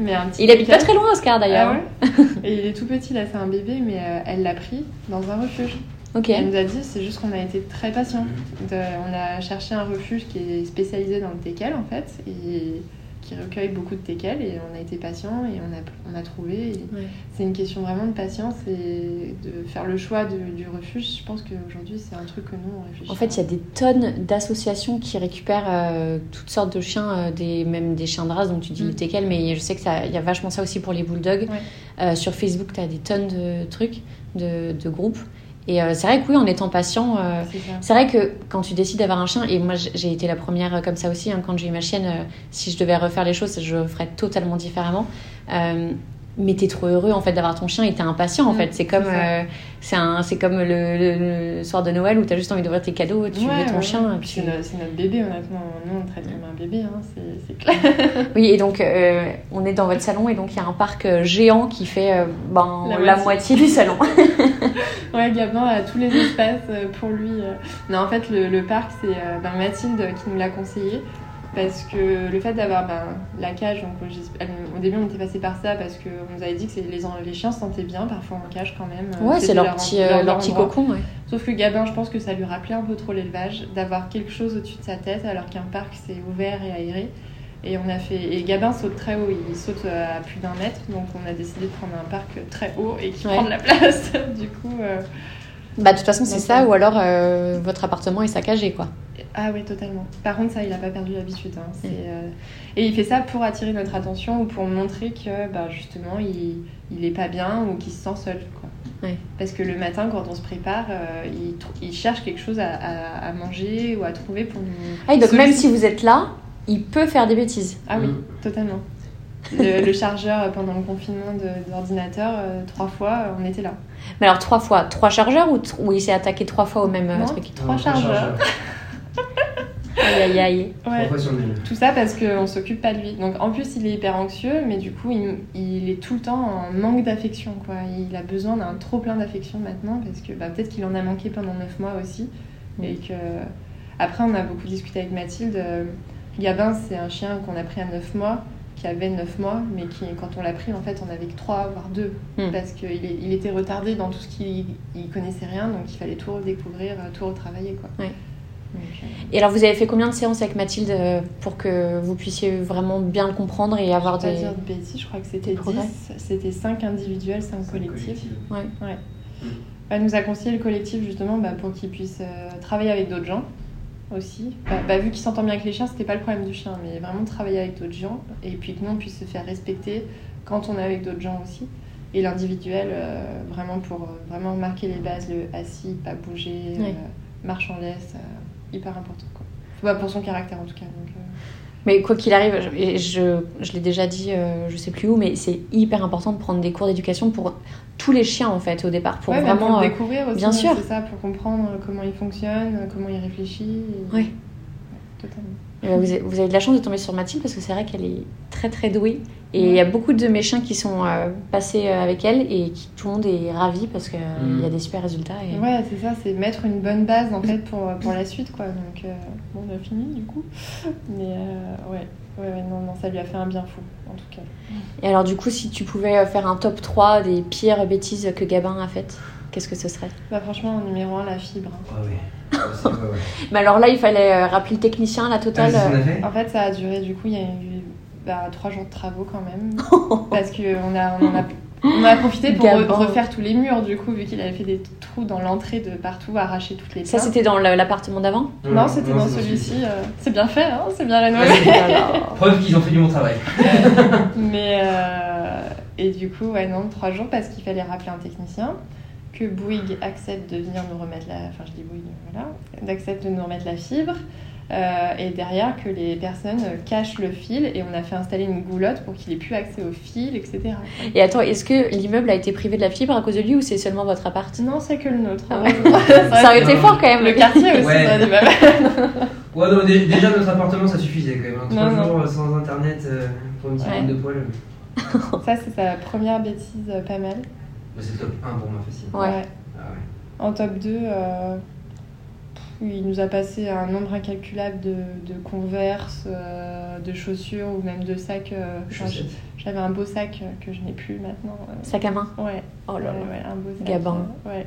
mais un petit il habite pas très loin, Oscar d'ailleurs. Ah et il est tout petit, là, c'est un bébé, mais euh, elle l'a pris dans un refuge. Ok. Elle nous a dit, c'est juste qu'on a été très patient. on a cherché un refuge qui est spécialisé dans le teckel, en fait, et qui recueille beaucoup de teckels et on a été patient et on a, on a trouvé. Ouais. C'est une question vraiment de patience et de faire le choix de- du refuge. Je pense qu'aujourd'hui, c'est un truc que nous, on réfléchit. En fait, il y a des tonnes d'associations qui récupèrent euh, toutes sortes de chiens, euh, des, même des chiens de race, donc tu dis Mm. le teckel, mais je sais qu'il y a vachement ça aussi pour les bulldogs. Ouais. Euh, sur Facebook, tu as des tonnes de trucs, de, de groupes. Et euh, c'est vrai que oui, en étant patient, euh, C'est vrai que quand tu décides d'avoir un chien, et moi j'ai été la première euh, comme ça aussi, hein, quand j'ai eu ma chienne, euh, si je devais refaire les choses, je ferais totalement différemment. Mais t'es trop heureux en fait d'avoir ton chien et t'es impatient en Mm, fait. C'est comme, euh, c'est un, c'est comme le, le- le soir de Noël où t'as juste envie d'ouvrir tes cadeaux, tu Ouais, mets ton ouais, chien. Puis C'est notre, bébé, honnêtement. Nous, on traite comme un bébé, hein, c'est clair. Oui, et donc euh, on est dans votre salon et donc il y a un parc euh, géant qui fait euh, ben, La la, moitié. moitié du salon. Ouais, Gabin a tous les espaces pour lui. Non, en fait, le, le parc, c'est ben, Mathilde qui nous l'a conseillé. Parce que le fait d'avoir ben, la cage, donc au début on était passé par ça parce qu'on nous avait dit que les, en- les chiens se sentaient bien parfois en cage quand même. ouais, c'est leur petit, euh, leur petit endroit. cocon. Ouais. Sauf que Gabin, je pense que ça lui rappelait un peu trop l'élevage, d'avoir quelque chose au-dessus de sa tête alors qu'un parc c'est ouvert et aéré. Et on a fait et Gabin saute très haut, il saute à plus d'un mètre, donc on a décidé de prendre un parc très haut et qui Ouais. prend de la place. du coup, euh, Bah, de toute façon, c'est ça, euh, ou alors euh, votre appartement est saccagé quoi. Ah oui, totalement. Par contre, ça, il a pas perdu l'habitude. hein. C'est, euh, Et il fait ça pour attirer notre attention ou pour montrer que bah, justement, il, il est pas bien ou qu'il se sent seul. Quoi. Ouais. Parce que le matin, quand on se prépare, euh, il, tr- il cherche quelque chose à, à- à manger ou à trouver pour nous. Ah, donc même si vous êtes là, il peut faire des bêtises. Ah oui, Mm. totalement. Le, le chargeur euh, pendant le confinement de- d'ordinateur, euh, trois fois, euh, on était là. Mais alors trois fois, trois chargeurs ou, il s'est attaqué trois fois au même Non. truc? Trois Non, chargeurs. Aïe aïe aïe. Ouais. Tout ça parce qu'on s'occupe pas de lui. Donc en plus, il est hyper anxieux, mais du coup, il, il est tout le temps en manque d'affection. quoi. Il a besoin d'un trop plein d'affection maintenant parce que bah, peut-être qu'il en a manqué pendant 9 mois aussi. Et que. Après, on a beaucoup discuté avec Mathilde. Euh, Gabin, c'est un chien qu'on a pris à 9 mois, qui avait 9 mois, mais qui, quand on l'a pris, en fait, on avait que 3, voire 2. Hmm. Parce qu'il il était retardé dans tout ce qu'il il connaissait rien, donc il fallait tout redécouvrir, euh, tout retravailler. Quoi. Ouais. Et alors vous avez fait combien de séances avec Mathilde euh, pour que vous puissiez vraiment bien le comprendre et avoir Je vais des... pas dire de bêtises, je crois que c'était des progrès. 10, c'était 5 individuels, 5 C'est collectifs. Ouais. Elle nous a conseillé le collectif justement bah, pour qu'il puisse euh, travailler avec d'autres gens aussi. Bah, bah, vu qu'il s'entend bien avec les chiens, c'était pas le problème du chien, mais vraiment travailler avec d'autres gens et puis que nous on puisse se faire respecter quand on est avec d'autres gens aussi. Et l'individuel, euh, vraiment pour euh, vraiment marquer les bases, le assis, pas bouger, Ouais. euh, marche en laisse, euh, hyper important quoi. Bah, pour son caractère en tout cas. donc, euh, Mais quoi qu'il arrive, je, je, je l'ai déjà dit, euh, je sais plus où, mais c'est hyper important de prendre des cours d'éducation pour tous les chiens en fait au départ, pour Ouais, vraiment... pour le euh, découvrir aussi. bien hein, sûr. C'est ça, pour comprendre comment il fonctionne, comment il réfléchit. et- Ouais. Ouais, totalement. Euh, vous, avez, vous avez de la chance de tomber sur Mathilde parce que c'est vrai qu'elle est très très douée. Et il y a beaucoup de mes chiens qui sont euh, passés euh, avec elle et qui, tout le monde est ravi parce qu'il Mm. y a des super résultats. Et... Ouais, c'est ça, c'est mettre une bonne base en fait pour, pour la suite quoi. Donc, euh, bon, on a fini du coup. Mais euh, ouais. Ouais, ouais, non, non, ça lui a fait un bien fou en tout cas. Et alors du coup, si tu pouvais euh, faire un top 3 des pires bêtises que Gabin a faites, qu'est-ce que ce serait? Bah, franchement, en numéro 1, la fibre. Ah oui. Ah, c'est- ouais, ouais. Mais alors là, il fallait euh, rappeler le technicien, la Ah, totale. qu'on euh, a fait En fait, ça a duré du coup, il y a eu bah, 3 jours de travaux quand même. parce qu'on a, on en a, on a profité pour re- refaire tous les murs du coup, vu qu'il avait fait des trous dans l'entrée de partout, arracher toutes les Ça, c'était dans l'appartement d'avant? Non, c'était dans celui-ci. euh, C'est bien fait, hein, c'est bien rénové. Ouais, c'est- Alors, Preuve qu'ils ont fait du bon travail. Mais euh, et du coup, ouais, non, trois jours parce qu'il fallait rappeler un technicien, que Bouygues accepte de venir nous remettre la, enfin je dis Bouygues, voilà, d'accepte de nous remettre la fibre. euh, et derrière que les personnes cachent le fil et on a fait installer une goulotte pour qu'il ait plus accès au fil, etc. Et attends, est-ce que l'immeuble a été privé de la fibre à cause de lui ou c'est seulement votre appart? Non, c'est que le nôtre. Ah ouais. Ça aurait été fort quand même. Le quartier aussi, Ouais. ça. Ouais, non, dé- déjà notre appartement ça suffisait quand même. hein. Trois Non, non. jours euh, sans internet euh, pour une petite Ouais. de poils. Ça, c'est sa première bêtise euh, pas mal. Bah, c'est top 1 pour moi facile. Ouais. Ah ouais. En top 2, euh, il nous a passé un nombre incalculable de, de converses, euh, de chaussures ou même de sacs. euh. J'avais un beau sac que je n'ai plus maintenant. euh, Sac à main. Ouais, Oh là là. ouais, un beau sac. Gabin. euh, ouais.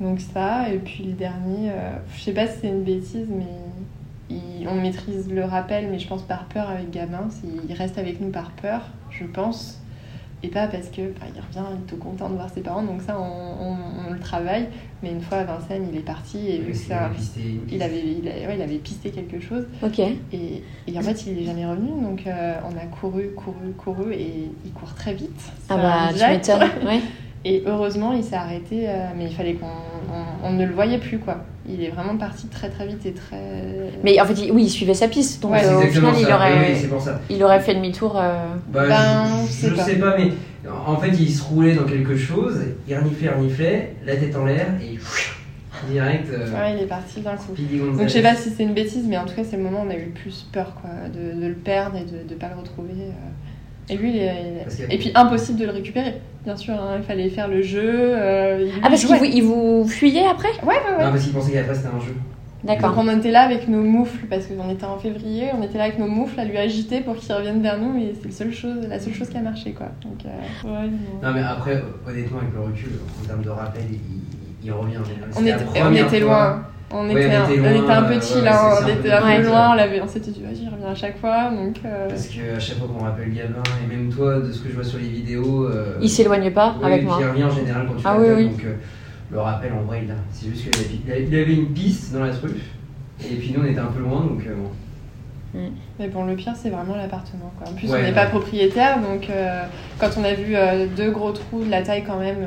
Donc ça, et puis le dernier, euh, je sais pas si c'est une bêtise, mais il- on maîtrise le rappel, mais je pense par peur avec Gabin. Il reste avec nous par peur, je pense. Et pas parce que bah, il revient, il est tout content de voir ses parents. Donc ça, on, on- on le travaille. Mais une fois, Vincennes, il est parti et vu que ça, il avait, il, a- ouais, il avait pisté quelque chose. Ok. Et, et en fait, il n'est jamais revenu. Donc euh, on a couru, couru, couru et il court très vite. Ah bah, tu m'étonnes. Ouais. Et heureusement, il s'est arrêté, euh, mais il fallait qu'on on, on ne le voyait plus quoi. Il est vraiment parti très très vite et très. Mais en fait, il- oui, il suivait sa piste. Donc Ouais, euh, au final, il aurait, Oui, oui, c'est pour ça. il aurait fait demi-tour. euh, Bah, Ben, je, je sais je pas. sais pas, mais en fait, il se roulait dans quelque chose, il reniflait, reniflait, la tête en l'air et direct. euh, Ouais, il est parti d'un coup. Donc je sais pas si c'est une bêtise, mais en tout cas, c'est le moment où on a eu le plus peur quoi, de, de le perdre et de ne pas le retrouver. Et lui, il est- est- et puis impossible de le récupérer. Bien sûr, hein, il fallait faire le jeu. euh, Ah, parce qu'il vous, il vous fuyait après? Ouais, ouais, ouais. Non, parce qu'il pensait qu'après c'était un jeu. D'accord. Donc on était là avec nos moufles, parce qu'on était en février, on était là avec nos moufles à lui agiter pour qu'il revienne vers nous, et c'est chose, la seule chose qui a marché quoi. Donc, euh, ouais, non. Non, mais après, honnêtement, avec le recul, en termes de rappel, il, il revient. On était, on était fois. loin. On Ouais, était, on un, était on loin, était un peu chill, ouais, hein, c'est- on était peu un peu loin, ouais. on, on s'était dit vas-y, reviens à chaque fois. Donc, euh, Parce qu'à chaque fois qu'on rappelle Gabin, et même toi, de ce que je vois sur les vidéos. euh, Il s'éloigne pas oui, avec moi. Qui revient en général quand tu Ah rappelles, oui, oui. Donc euh, le rappel, en vrai, il a. C'est juste qu'il avait, il il une piste dans la truffe, et puis nous, on était un peu loin, donc euh, bon. Mais bon, le pire, c'est vraiment l'appartement. quoi. En plus, Ouais, on n'est ouais. pas propriétaire, donc euh, quand on a vu euh, deux gros trous de la taille quand même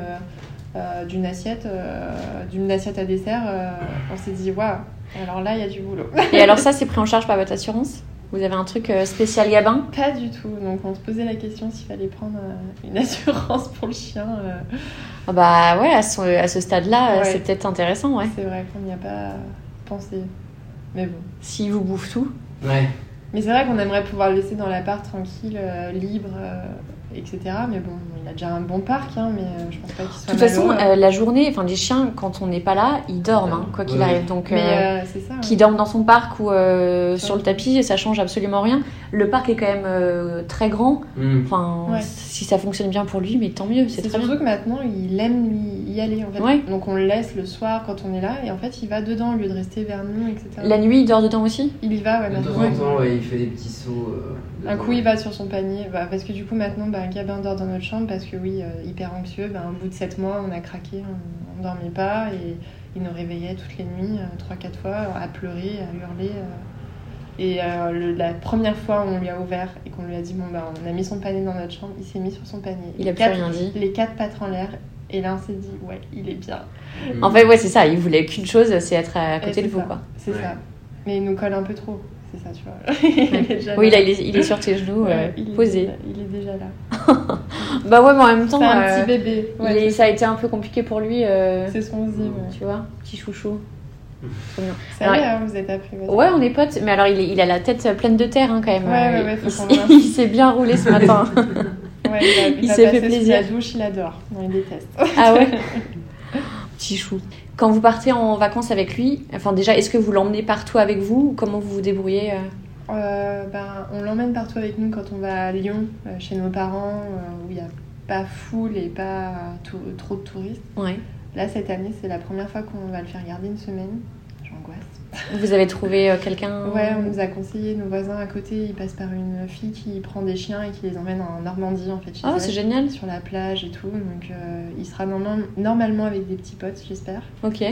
d'une assiette, euh, d'une assiette à dessert, euh, on s'est dit waouh. Alors là, il y a du boulot. Et alors, ça, c'est pris en charge par votre assurance? Vous avez un truc euh, spécial Gabin? Pas du tout. Donc on se posait la question s'il fallait prendre euh, une assurance pour le chien. euh. Ah Bah ouais, à ce, à ce stade-là, euh, Ouais. c'est peut-être intéressant, ouais. C'est vrai qu'on n'y a pas pensé. Mais bon. S'il vous bouffe tout. Ouais. Mais c'est vrai qu'on aimerait pouvoir le laisser dans l'appart tranquille, euh, libre, euh, etc. Mais bon, il a déjà un bon parc, hein, mais euh, je pense pas qu'il De soit toute façon, euh, la journée, enfin, les chiens, quand on n'est pas là, ils dorment, hein, quoi qu'il Ouais. arrive. Donc, mais euh, euh, c'est ça. qu'ils dorment dans son parc ou euh, sur le tapis, ça change absolument rien. Le parc est quand même euh, très grand. Hmm. Enfin, Ouais. si ça fonctionne bien pour lui, mais tant mieux, c'est très bien. surtout que maintenant, il aime y- aller. En fait. Ouais. Donc on le laisse le soir quand on est là, et en fait, il va dedans au lieu de rester vers nous, etc. La nuit, il dort dedans aussi? Il y va, ouais, De temps en temps, ouais, il fait des petits sauts. Euh, Un coup, il va sur son panier, bah, parce que du coup, maintenant, bah, Gabin dort dans notre chambre, parce que oui, euh, hyper anxieux, bah, au bout de 7 mois, on a craqué, on, on dormait pas, et il nous réveillait toutes les nuits, 3-4 fois, à pleurer, à hurler. euh. Et euh, le- la première fois où on lui a ouvert et qu'on lui a dit, bon, bah, on a mis son panier dans notre chambre, il s'est mis sur son panier. Il a Les plus quatre- rien dit. Les quatre pattes en l'air, et là, on s'est dit, ouais, il est bien. En fait, ouais, c'est ça. Il voulait qu'une chose, c'est être à côté de vous, ça. quoi. C'est Ouais. ça. Mais il nous colle un peu trop, c'est ça, tu vois. il est déjà Oui, là, il est, il est sur tes genoux, euh, Ouais, il est posé. il est déjà là. Bah ouais, mais en même temps, C'est un euh, petit bébé. il Ouais, est- ça a été un peu compliqué pour lui. euh, C'est son zim. tu vois, petit chouchou. Trop mignon. Ça Ouais. y est, hein, vous êtes appris. Ouais, on est potes, mais alors il, est- il a la tête pleine de terre hein, quand même. Ouais, ouais, Euh, ouais, faut il, s'est bien roulé ce matin. Ouais, il a- Il il a s'est fait plaisir. la douche, il adore. Non, il déteste. ah ouais Petit chou. Quand vous partez en vacances avec lui, enfin déjà, est-ce que vous l'emmenez partout avec vous ou comment vous vous débrouillez euh Euh, ben, on l'emmène partout avec nous quand on va à Lyon, euh, chez nos parents, euh, où il n'y a pas foule et pas tout- trop de touristes. Ouais. Là, cette année, c'est la première fois qu'on va le faire garder une semaine. J'angoisse. Vous avez trouvé euh, quelqu'un? Ouais, on nous a conseillé, nos voisins à côté, ils passent par une fille qui prend des chiens et qui les emmène en Normandie, en fait. Ah, elle, c'est génial. Sur la plage et tout. Donc, euh, il sera norma- normalement avec des petits potes, j'espère. Ok.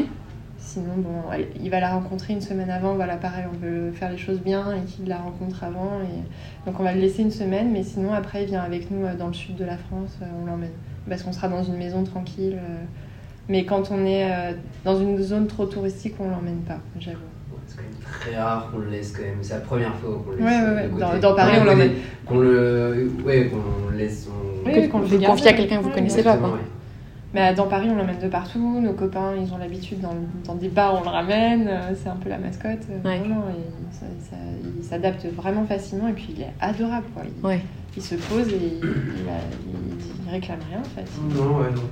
Sinon, bon, elle- il va la rencontrer une semaine avant. Voilà, pareil, on veut faire les choses bien et qu'il la rencontre avant. Et... Donc, on va le laisser une semaine, mais sinon, après, il vient avec nous euh, dans le sud de la France, on l'emmène. Parce qu'on sera dans une maison tranquille. euh, Mais quand on est euh, dans une zone trop touristique, on l'emmène pas, j'avoue. C'est quand même très rare qu'on le laisse quand même. C'est la première fois qu'on le laisse. Ouais, ouais, de ouais. côté. Dans, dans Paris, Ouais, on l'emmène. Qu'on le. Ouais, qu'on le laisse. on- Oui, oui, qu'on le confiez à quelqu'un que vous Ouais, connaissez pas, quoi. Ouais. Mais euh, dans Paris, on l'emmène de partout. Nos copains, ils ont l'habitude dans, dans des bars, on le ramène. euh, C'est un peu la mascotte. euh, Ouais. Non, et ça- ça- il s'adapte vraiment facilement. Et puis, il est adorable. Quoi. Il, Ouais. il se pose et il, il a- il- il réclame rien, en fait. Non, ouais, non.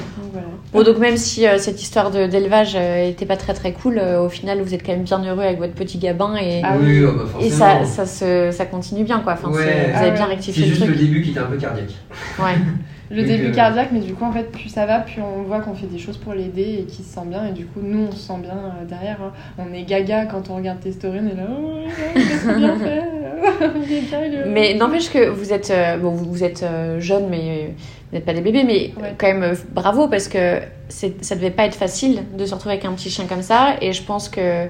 Donc, voilà. Bon, donc même si euh, cette histoire d'élevage euh, était pas très très cool, euh, au final vous êtes quand même bien heureux avec votre petit gabin et, Ah oui, oh, bah, et ça, ça, se, ça continue bien quoi. Enfin, Ouais. c'est- vous Ah avez ouais. bien C'est rectifié le juste truc. le début qui était un peu cardiaque. Ouais. Le début euh, cardiaque, mais du coup, en fait, plus ça va, plus on voit qu'on fait des choses pour l'aider et qu'il se sent bien. Et du coup, nous, on se sent bien euh, derrière. hein. On est gaga quand on regarde tes stories, on est là, oh, trop bien fait. est- Mais n'empêche que vous êtes, euh, bon, vous, vous êtes euh, jeune, mais euh, vous n'êtes pas des bébés, mais Ouais. quand même euh, bravo parce que ça devait pas être facile de se retrouver avec un petit chien comme ça. Et je pense que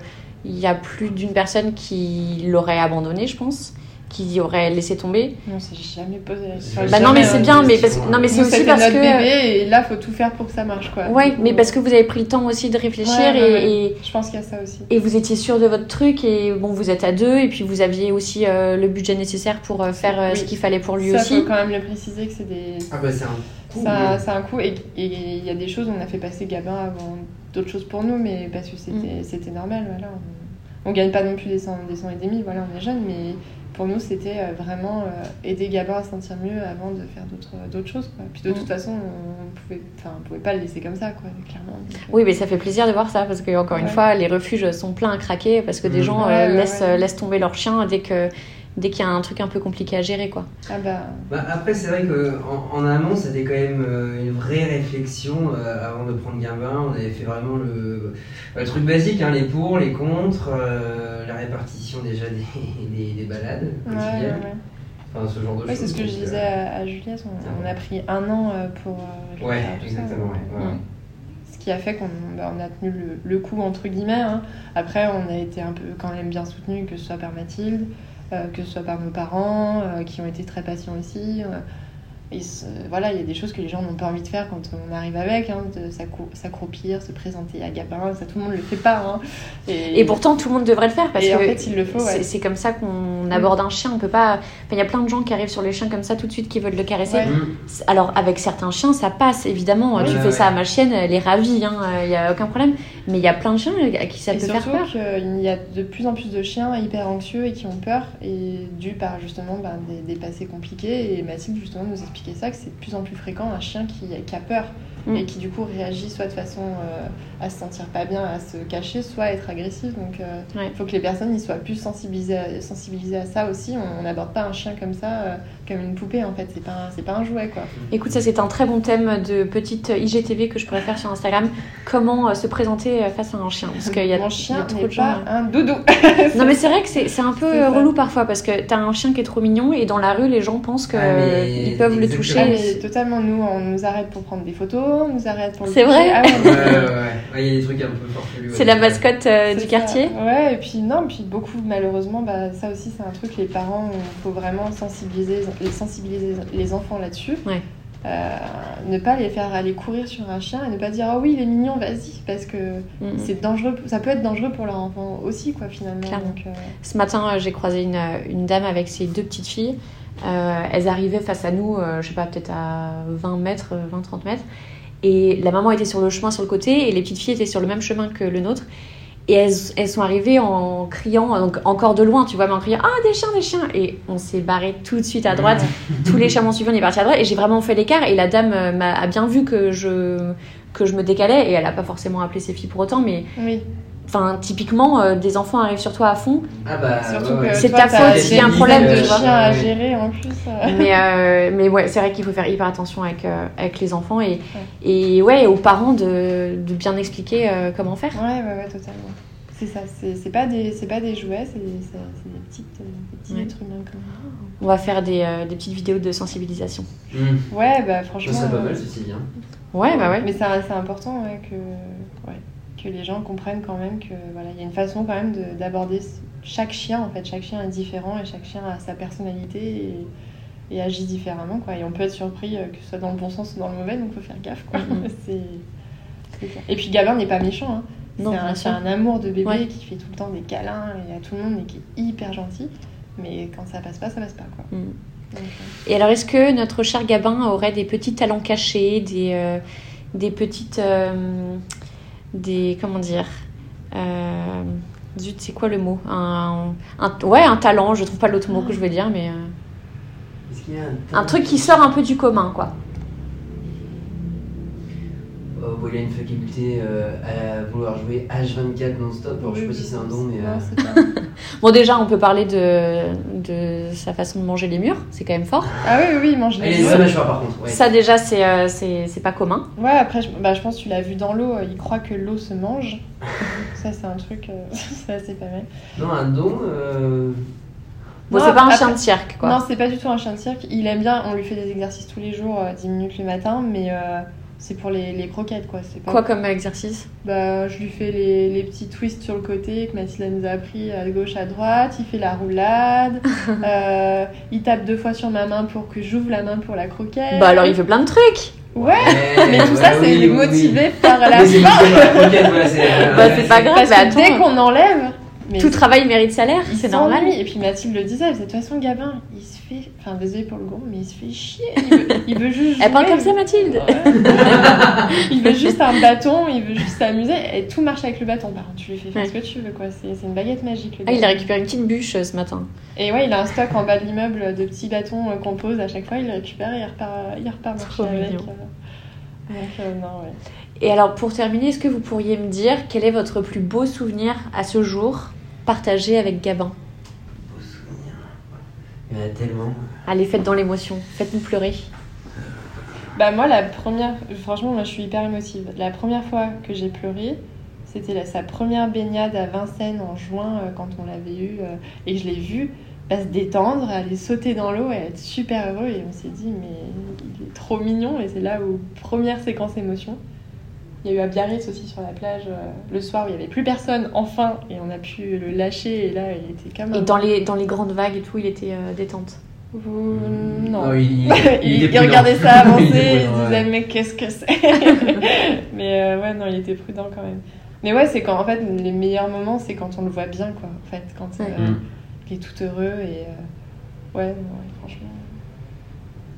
il y a plus d'une personne qui l'aurait abandonné, je pense, qui aurait laissé tomber. On s'est jamais posé la question. Bah non, mais c'est bien, mais parce que non, mais c'est aussi parce notre que bébé et là, faut tout faire pour que ça marche, quoi. ouais, mais parce que vous avez pris le temps aussi de réfléchir Ouais, ouais, et, ouais. et Je pense qu'il y a ça aussi. et vous étiez sûr de votre truc et bon, vous êtes à deux et puis vous aviez aussi euh, le budget nécessaire pour euh, faire euh, Oui. ce qu'il fallait pour lui ça, aussi. faut quand même le préciser que c'est des. Ah bah c'est un coup. Ça, c'est un coup et il y a des choses on a fait passer Gabin avant d'autres choses pour nous mais parce que c'était c'était normal voilà on, on gagne pas non plus des 100 des 100 et demi voilà on est jeune mais pour nous c'était euh, vraiment euh, aider Gabin à se sentir mieux avant de faire d'autres d'autres choses quoi. puis de Mm. toute façon on pouvait enfin on pouvait pas le laisser comme ça quoi clairement Donc, euh, Oui, mais ça fait plaisir de voir ça parce que encore une fois, les refuges sont pleins à craquer parce que des Mm. gens Ouais, euh, ouais, laissent, ouais. euh, laissent tomber leur chien dès que dès qu'il y a un truc un peu compliqué à gérer quoi. ah bah Bah, après, c'est vrai qu'en en, amont, c'était quand même euh, une vraie réflexion euh, avant de prendre Gabin. On avait fait vraiment le, le truc basique, hein, les pour, les contre, euh, la répartition déjà des, des, des balades ouais, ouais, quotidiennes, ouais. enfin ce genre de Ouais, choses. c'est ce que je disais à, à Juliette on, on a pris un an pour euh, Ouais, tout ça. exactement. ouais, ouais, ouais. Ce qui a fait qu'on bah, on a tenu le, le coup, entre guillemets. hein. Après, on a été un peu quand même bien soutenus, que ce soit par Mathilde, euh, que ce soit par nos parents, euh, qui ont été très patients aussi. euh. Et ce- voilà, il y a des choses que les gens n'ont pas envie de faire quand on arrive avec, hein, de s'accro- s'accroupir, se présenter à Gabin, ça tout le monde le fait pas. hein. Et, Et pourtant, tout le monde devrait le faire parce et que en fait, il le faut. c'est Ouais. c'est comme ça qu'on aborde un chien. On peut pas. Enfin, il y a plein de gens qui arrivent sur les chiens comme ça tout de suite qui veulent le caresser. Ouais. Mm. Alors avec certains chiens, ça passe évidemment. Ouais, tu ouais, fais ça à ma chienne, elle est ravie, hein, il y a aucun problème. Mais il y a plein de chiens à qui ça et peut faire surtout peur. qu'il y a de plus en plus de chiens hyper anxieux et qui ont peur, et dû par justement ben, des, des passés compliqués. Et Mathilde justement nous expliquait ça, que c'est de plus en plus fréquent un chien qui, qui a peur Mm. et qui du coup réagit soit de façon euh, à se sentir pas bien, à se cacher, soit à être agressif. Donc euh, il Ouais. faut que les personnes y soient plus sensibilisées à, sensibilisées à ça aussi. On n'aborde pas un chien comme ça, euh, comme une poupée en fait, c'est pas, un- c'est pas un jouet quoi. Écoute, ça c'est un très bon thème de petite IGTV que je pourrais faire sur Instagram. Comment euh, se présenter face à un chien? Parce qu'il y a, Mon il y a chien trop de gens. pas un doudou. Non mais c'est vrai que c'est c'est un peu relou parfois parce que t'as un chien qui est trop mignon et dans la rue les gens pensent qu'ils Ah, peuvent le. Ah, toucher. mais totalement, nous, on nous arrête pour prendre des photos, on nous arrête pour le C'est vrai Ah ouais, Ouais, ouais, il y a des trucs un peu farfelus. C'est la mascotte euh, du ça. quartier. Ouais, et puis non, puis beaucoup, malheureusement, bah, ça aussi, c'est un truc, les parents, il faut vraiment sensibiliser les, sensibiliser les enfants là-dessus. Ouais. Euh, ne pas les faire aller courir sur un chien et ne pas dire oh oui il est mignon vas-y parce que Mm. c'est dangereux ça peut être dangereux pour leur enfant aussi quoi finalement donc euh, Ce matin, j'ai croisé une, une dame avec ses deux petites filles. Euh, elles arrivaient face à nous, euh, je sais pas, peut-être à 20 mètres, 20-30 mètres. Et la maman était sur le chemin sur le côté et les petites filles étaient sur le même chemin que le nôtre. Et elles, elles sont arrivées en criant, donc encore de loin, tu vois, mais en criant Ah, des chiens, des chiens Et on s'est barré tout de suite à droite. Tous les chiens m'ont suivi, on est parti à droite. Et j'ai vraiment fait l'écart. Et la dame euh, m'a a bien vu que je, que je me décalais. Et elle a pas forcément appelé ses filles pour autant. Mais oui enfin, typiquement, euh, des enfants arrivent sur toi à fond. Ah bah, surtout ouais, ouais. que C'est ta faute s'il y a un problème, de tu vois. chiens à gérer en plus euh. mais, euh, mais ouais, c'est vrai qu'il faut faire hyper attention avec, euh, avec les enfants et, et ouais, aux parents de, de bien expliquer euh, comment faire. Ouais, ouais, ouais, totalement. C'est ça, c'est c'est pas, des- c'est pas des jouets, c'est des, petites, euh, des petits Ouais. êtres humains comme On va faire des, euh, des petites vidéos de sensibilisation. Mm. nous. Ouais, bah Ça franchement. serait pas euh, mal ceci hein. Ouais, bah ouais. Mais c'est c'est important ouais, que, que les gens comprennent quand même que voilà, il y a une façon quand même de- d'aborder chaque chien. En fait, chaque chien est différent et chaque chien a sa personnalité et, et agit différemment. Quoi. Et on peut être surpris euh, que ce soit dans le bon sens ou dans le mauvais, donc faut faire gaffe. Quoi. Mhm. C'est- ça. Et puis Gabin n'est pas méchant. Hein. Non, C'est un, amour de bébé Ouais. qui fait tout le temps des câlins et à tout le monde et qui est hyper gentil. Mais quand ça passe pas, ça passe pas. Quoi. Mm. Donc, euh, Et alors, est-ce que notre cher Gabin aurait des petits talents cachés, des, euh, des petites. euh, des. Comment dire euh, Zut, c'est quoi le mot? Un, un- Ouais, un talent, je trouve pas l'autre mot que je veux dire, mais. euh, a un truc qui sort un peu du commun, quoi. Oh, bon, il a une faculté euh, à vouloir jouer H24 non-stop. Alors, je sais pas si c'est un don, mais. Non, euh, c'est pas. Bon, déjà, on peut parler de, de sa façon de manger les murs, c'est quand même fort. Ah oui, oui, il mange les vraie mâchoire par contre. Ouais. Ça, déjà, c'est euh, c'est c'est pas commun. Ouais, après, je, bah, je pense que tu l'as vu dans l'eau, euh, il croit que l'eau se mange. ça, c'est un truc, euh, c'est assez pas mal. Non, un don. euh, Bon, Non, c'est pas un après- chien de cirque, quoi. Non, c'est pas du tout un chien de cirque. Il aime bien, on lui fait des exercices tous les jours, euh, 10 minutes le matin, mais euh, c'est pour les, les croquettes, quoi. C'est pas... Quoi comme exercice? Bah, je lui fais les, les petits twists sur le côté que Mathilde elle nous a appris à gauche, à droite. Il fait la roulade. Euh, il tape deux fois sur ma main pour que j'ouvre la main pour la croquette. Bah, alors, il fait plein de trucs. Ouais, ouais, mais tout ouais, ça, c'est oui, motivé oui. par la euh, Bah, c'est pas grave, Parce que dès qu'on enlève, mais Tout travail mérite salaire, c'est normal. Et puis Mathilde le disait, de toute façon, Gabin, il se fait. Enfin, désolé pour le gond, mais il se fait chier. Il veut, il veut juste. Elle parle jouer. comme ça, Mathilde Ouais. il veut juste un bâton, il veut juste s'amuser et tout marche avec le bâton. Par contre, tu lui fais faire Ouais. ce que tu veux, quoi. C'est une baguette magique. Le Ah, il a récupéré une petite bûche euh, ce matin. Et ouais, il a un stock en bas de l'immeuble de petits bâtons euh, qu'on pose à chaque fois. Il les récupère et il repart, il repart marcher avec. euh. Donc, non, ouais. Et alors, pour terminer, est-ce que vous pourriez me dire quel est votre plus beau souvenir à ce jour? Partagé avec Gabin Beau souvenir. Il y en a tellement. Allez, faites dans l'émotion, faites-nous pleurer. Bah, moi, la première. Franchement, moi, je suis hyper émotive. La première fois que j'ai pleuré, c'était sa première baignade à Vincennes en juin, euh, quand on l'avait eu euh, et je l'ai vu bah, se détendre, aller sauter dans l'eau et être super heureux. Et on s'est dit, mais il est trop mignon. Et c'est là où, première séquence émotion. Il y a eu à Biarritz aussi sur la plage euh, le soir où il n'y avait plus personne, enfin, et on a pu le lâcher. Et là, il était comme Et dans les, dans les grandes vagues et tout, il était euh, détente. Vous- Non. Non, il, il, il, était il prudent. regardait ça avancer, Il prudent, disait ouais. mais qu'est-ce que c'est Mais euh, ouais, non, il était prudent quand même. Mais ouais, c'est quand en fait les meilleurs moments, c'est quand on le voit bien quoi. En fait, quand euh, Ouais. Mm. il est tout heureux et euh, ouais, franchement.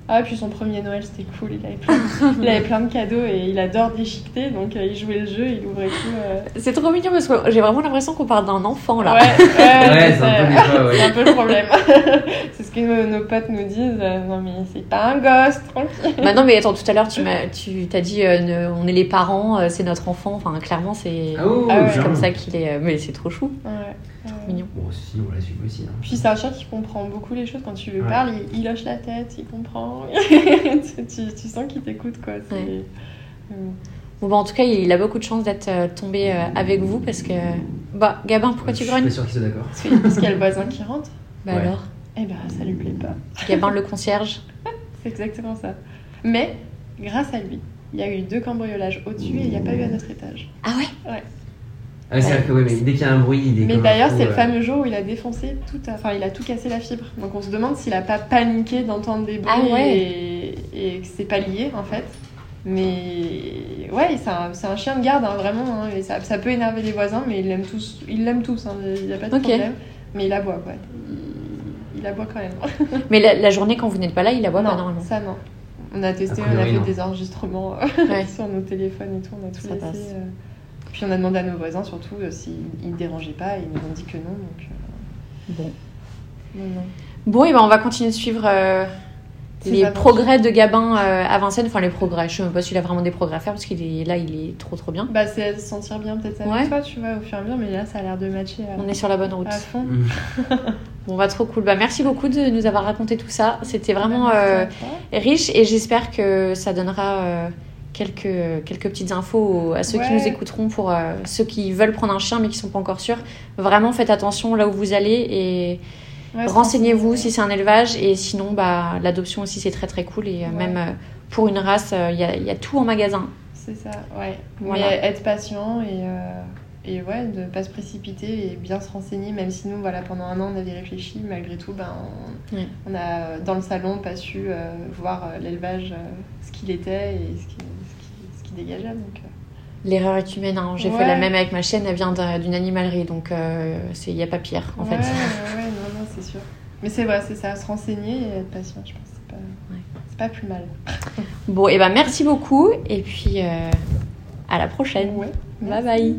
Ah, puis son premier Noël, c'était cool. Il avait, plein, il avait plein de cadeaux et il adore déchiqueter, donc euh, il jouait le jeu, il ouvrait tout. euh. C'est trop mignon parce que j'ai vraiment l'impression qu'on parle d'un enfant là. Ouais, ouais, c'est un peu ouais. Un le problème. c'est ce que nos, nos potes nous disent. euh, non, mais c'est pas un gosse, tranquille. Bah non mais attends, tout à l'heure tu m'as tu t'as dit euh, ne- on est les parents, euh, c'est notre enfant. Enfin clairement c'est Ah ouais. clairement. comme ça qu'il est. mais c'est trop chou, ouais. Mignon. Bon, si, on la suit aussi. Hein. Puis c'est un chat qui comprend beaucoup les choses. Quand tu lui Ouais. parles, il, il hoche la tête, il comprend. tu, tu- tu sens qu'il t'écoute, quoi. C'est- Ouais. Mm. Bon bah en tout cas il a beaucoup de chance d'être euh, tombé euh, avec vous parce que bah Gabin pourquoi tu Je suis grognes? pas sûr qu'ils soient d'accord. Parce qu'il y a le voisin qui rentre. Bah Ouais. alors? Eh ben, ça lui plaît pas. Gabin le concierge. C'est exactement ça. Mais, grâce à lui, il y a eu deux cambriolages au-dessus et il n'y a pas eu à notre étage. Ah ouais Ah, c'est-à-dire que ouais, mais dès qu'il y a un bruit, il est Mais d'ailleurs, c'est le euh. fameux jour où il a défoncé tout, enfin, il a tout cassé la fibre. Donc on se demande s'il a pas paniqué d'entendre des bruits Ah ouais. et, et que c'est pas lié en fait. Mais ouais, c'est un, c'est un chien de garde, hein, vraiment. hein, et ça, ça peut énerver les voisins, mais il l'aime tous. Il l'aime tous, hein, il n'y a pas de problème. Mais il aboie, ouais. Il, il aboie quand même. Mais la, la journée quand vous n'êtes pas là il aboie non, pas normalement. ça non. On a testé, A on a fait non. des enregistrements Ouais. sur nos téléphones et tout, on a tout Ça laissé. passe. euh. Puis on a demandé à nos voisins surtout euh, s'ils ne dérangeaient pas, et ils nous ont dit que non. Donc, euh, Bon. non, non. Bon et ben on va continuer de suivre euh, les progrès de Gabin euh, à Vincennes. Enfin les progrès. Je sais même pas s'il a vraiment des progrès à faire parce qu'il est là il est trop trop bien. Bah, c'est se sentir bien peut-être avec Ouais. toi, tu vois, au fur et à mesure, mais là, ça a l'air de matcher à, On est sur la bonne route. à fond. Mm. Bon bah trop cool. Bah merci beaucoup de nous avoir raconté tout ça. C'était vraiment euh, riche et j'espère que ça donnera euh, quelques, quelques petites infos à ceux qui nous écouteront pour euh, ceux qui veulent prendre un chien mais qui sont pas encore sûrs. Vraiment faites attention là où vous allez et Ouais, renseignez-vous si c'est un élevage et sinon bah l'adoption aussi c'est très très cool et euh, Ouais. même euh, pour une race il y, a, y a tout en magasin. C'est ça, ouais. Voilà. Mais être patient et, et ouais, de pas se précipiter et bien se renseigner, même si nous, voilà, pendant un an, on avait réfléchi, malgré tout, ben, on, on a, dans le salon, pas su voir l'élevage, ce qu'il était et ce qu'il qui, ce qui dégageait. Donc, euh, L'erreur est humaine. hein. J'ai fait la même avec ma chienne. Elle vient d'un- d'une animalerie donc euh, c'est il y a pas pire en ouais, fait. ouais, ouais, non, non, c'est sûr. Mais c'est vrai, c'est ça, se renseigner et être patient, je pense, c'est pas, c'est pas plus mal. Bon et ben merci beaucoup et puis euh, à la prochaine. Bye bye.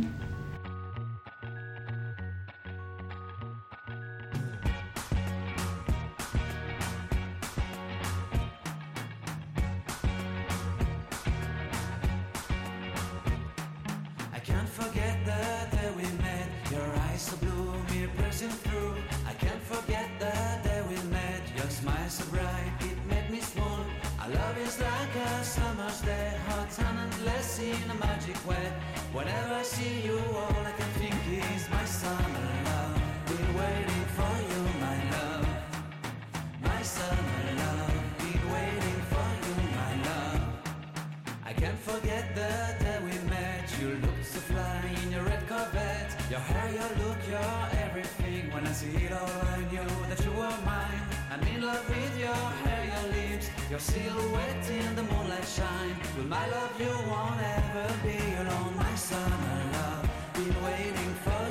See it all, I knew that you were mine. I'm in love with your hair, your lips, your silhouette in the moonlight shine. With my love, you won't ever be alone. My summer love, been waiting for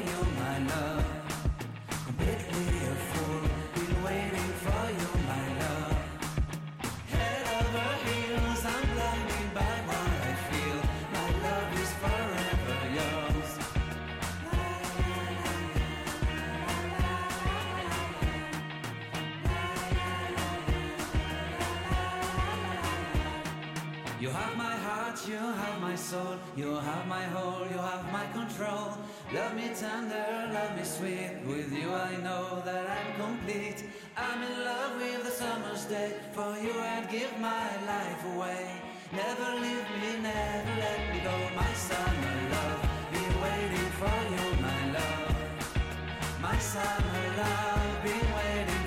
soul, you have my whole, you have my control. Love me tender, love me sweet. With you I know that I'm complete. I'm in love with the summer's day. For you I'd give my life away. Never leave me, never let me go. My summer love, be waiting for you, my love. My summer love, be waiting.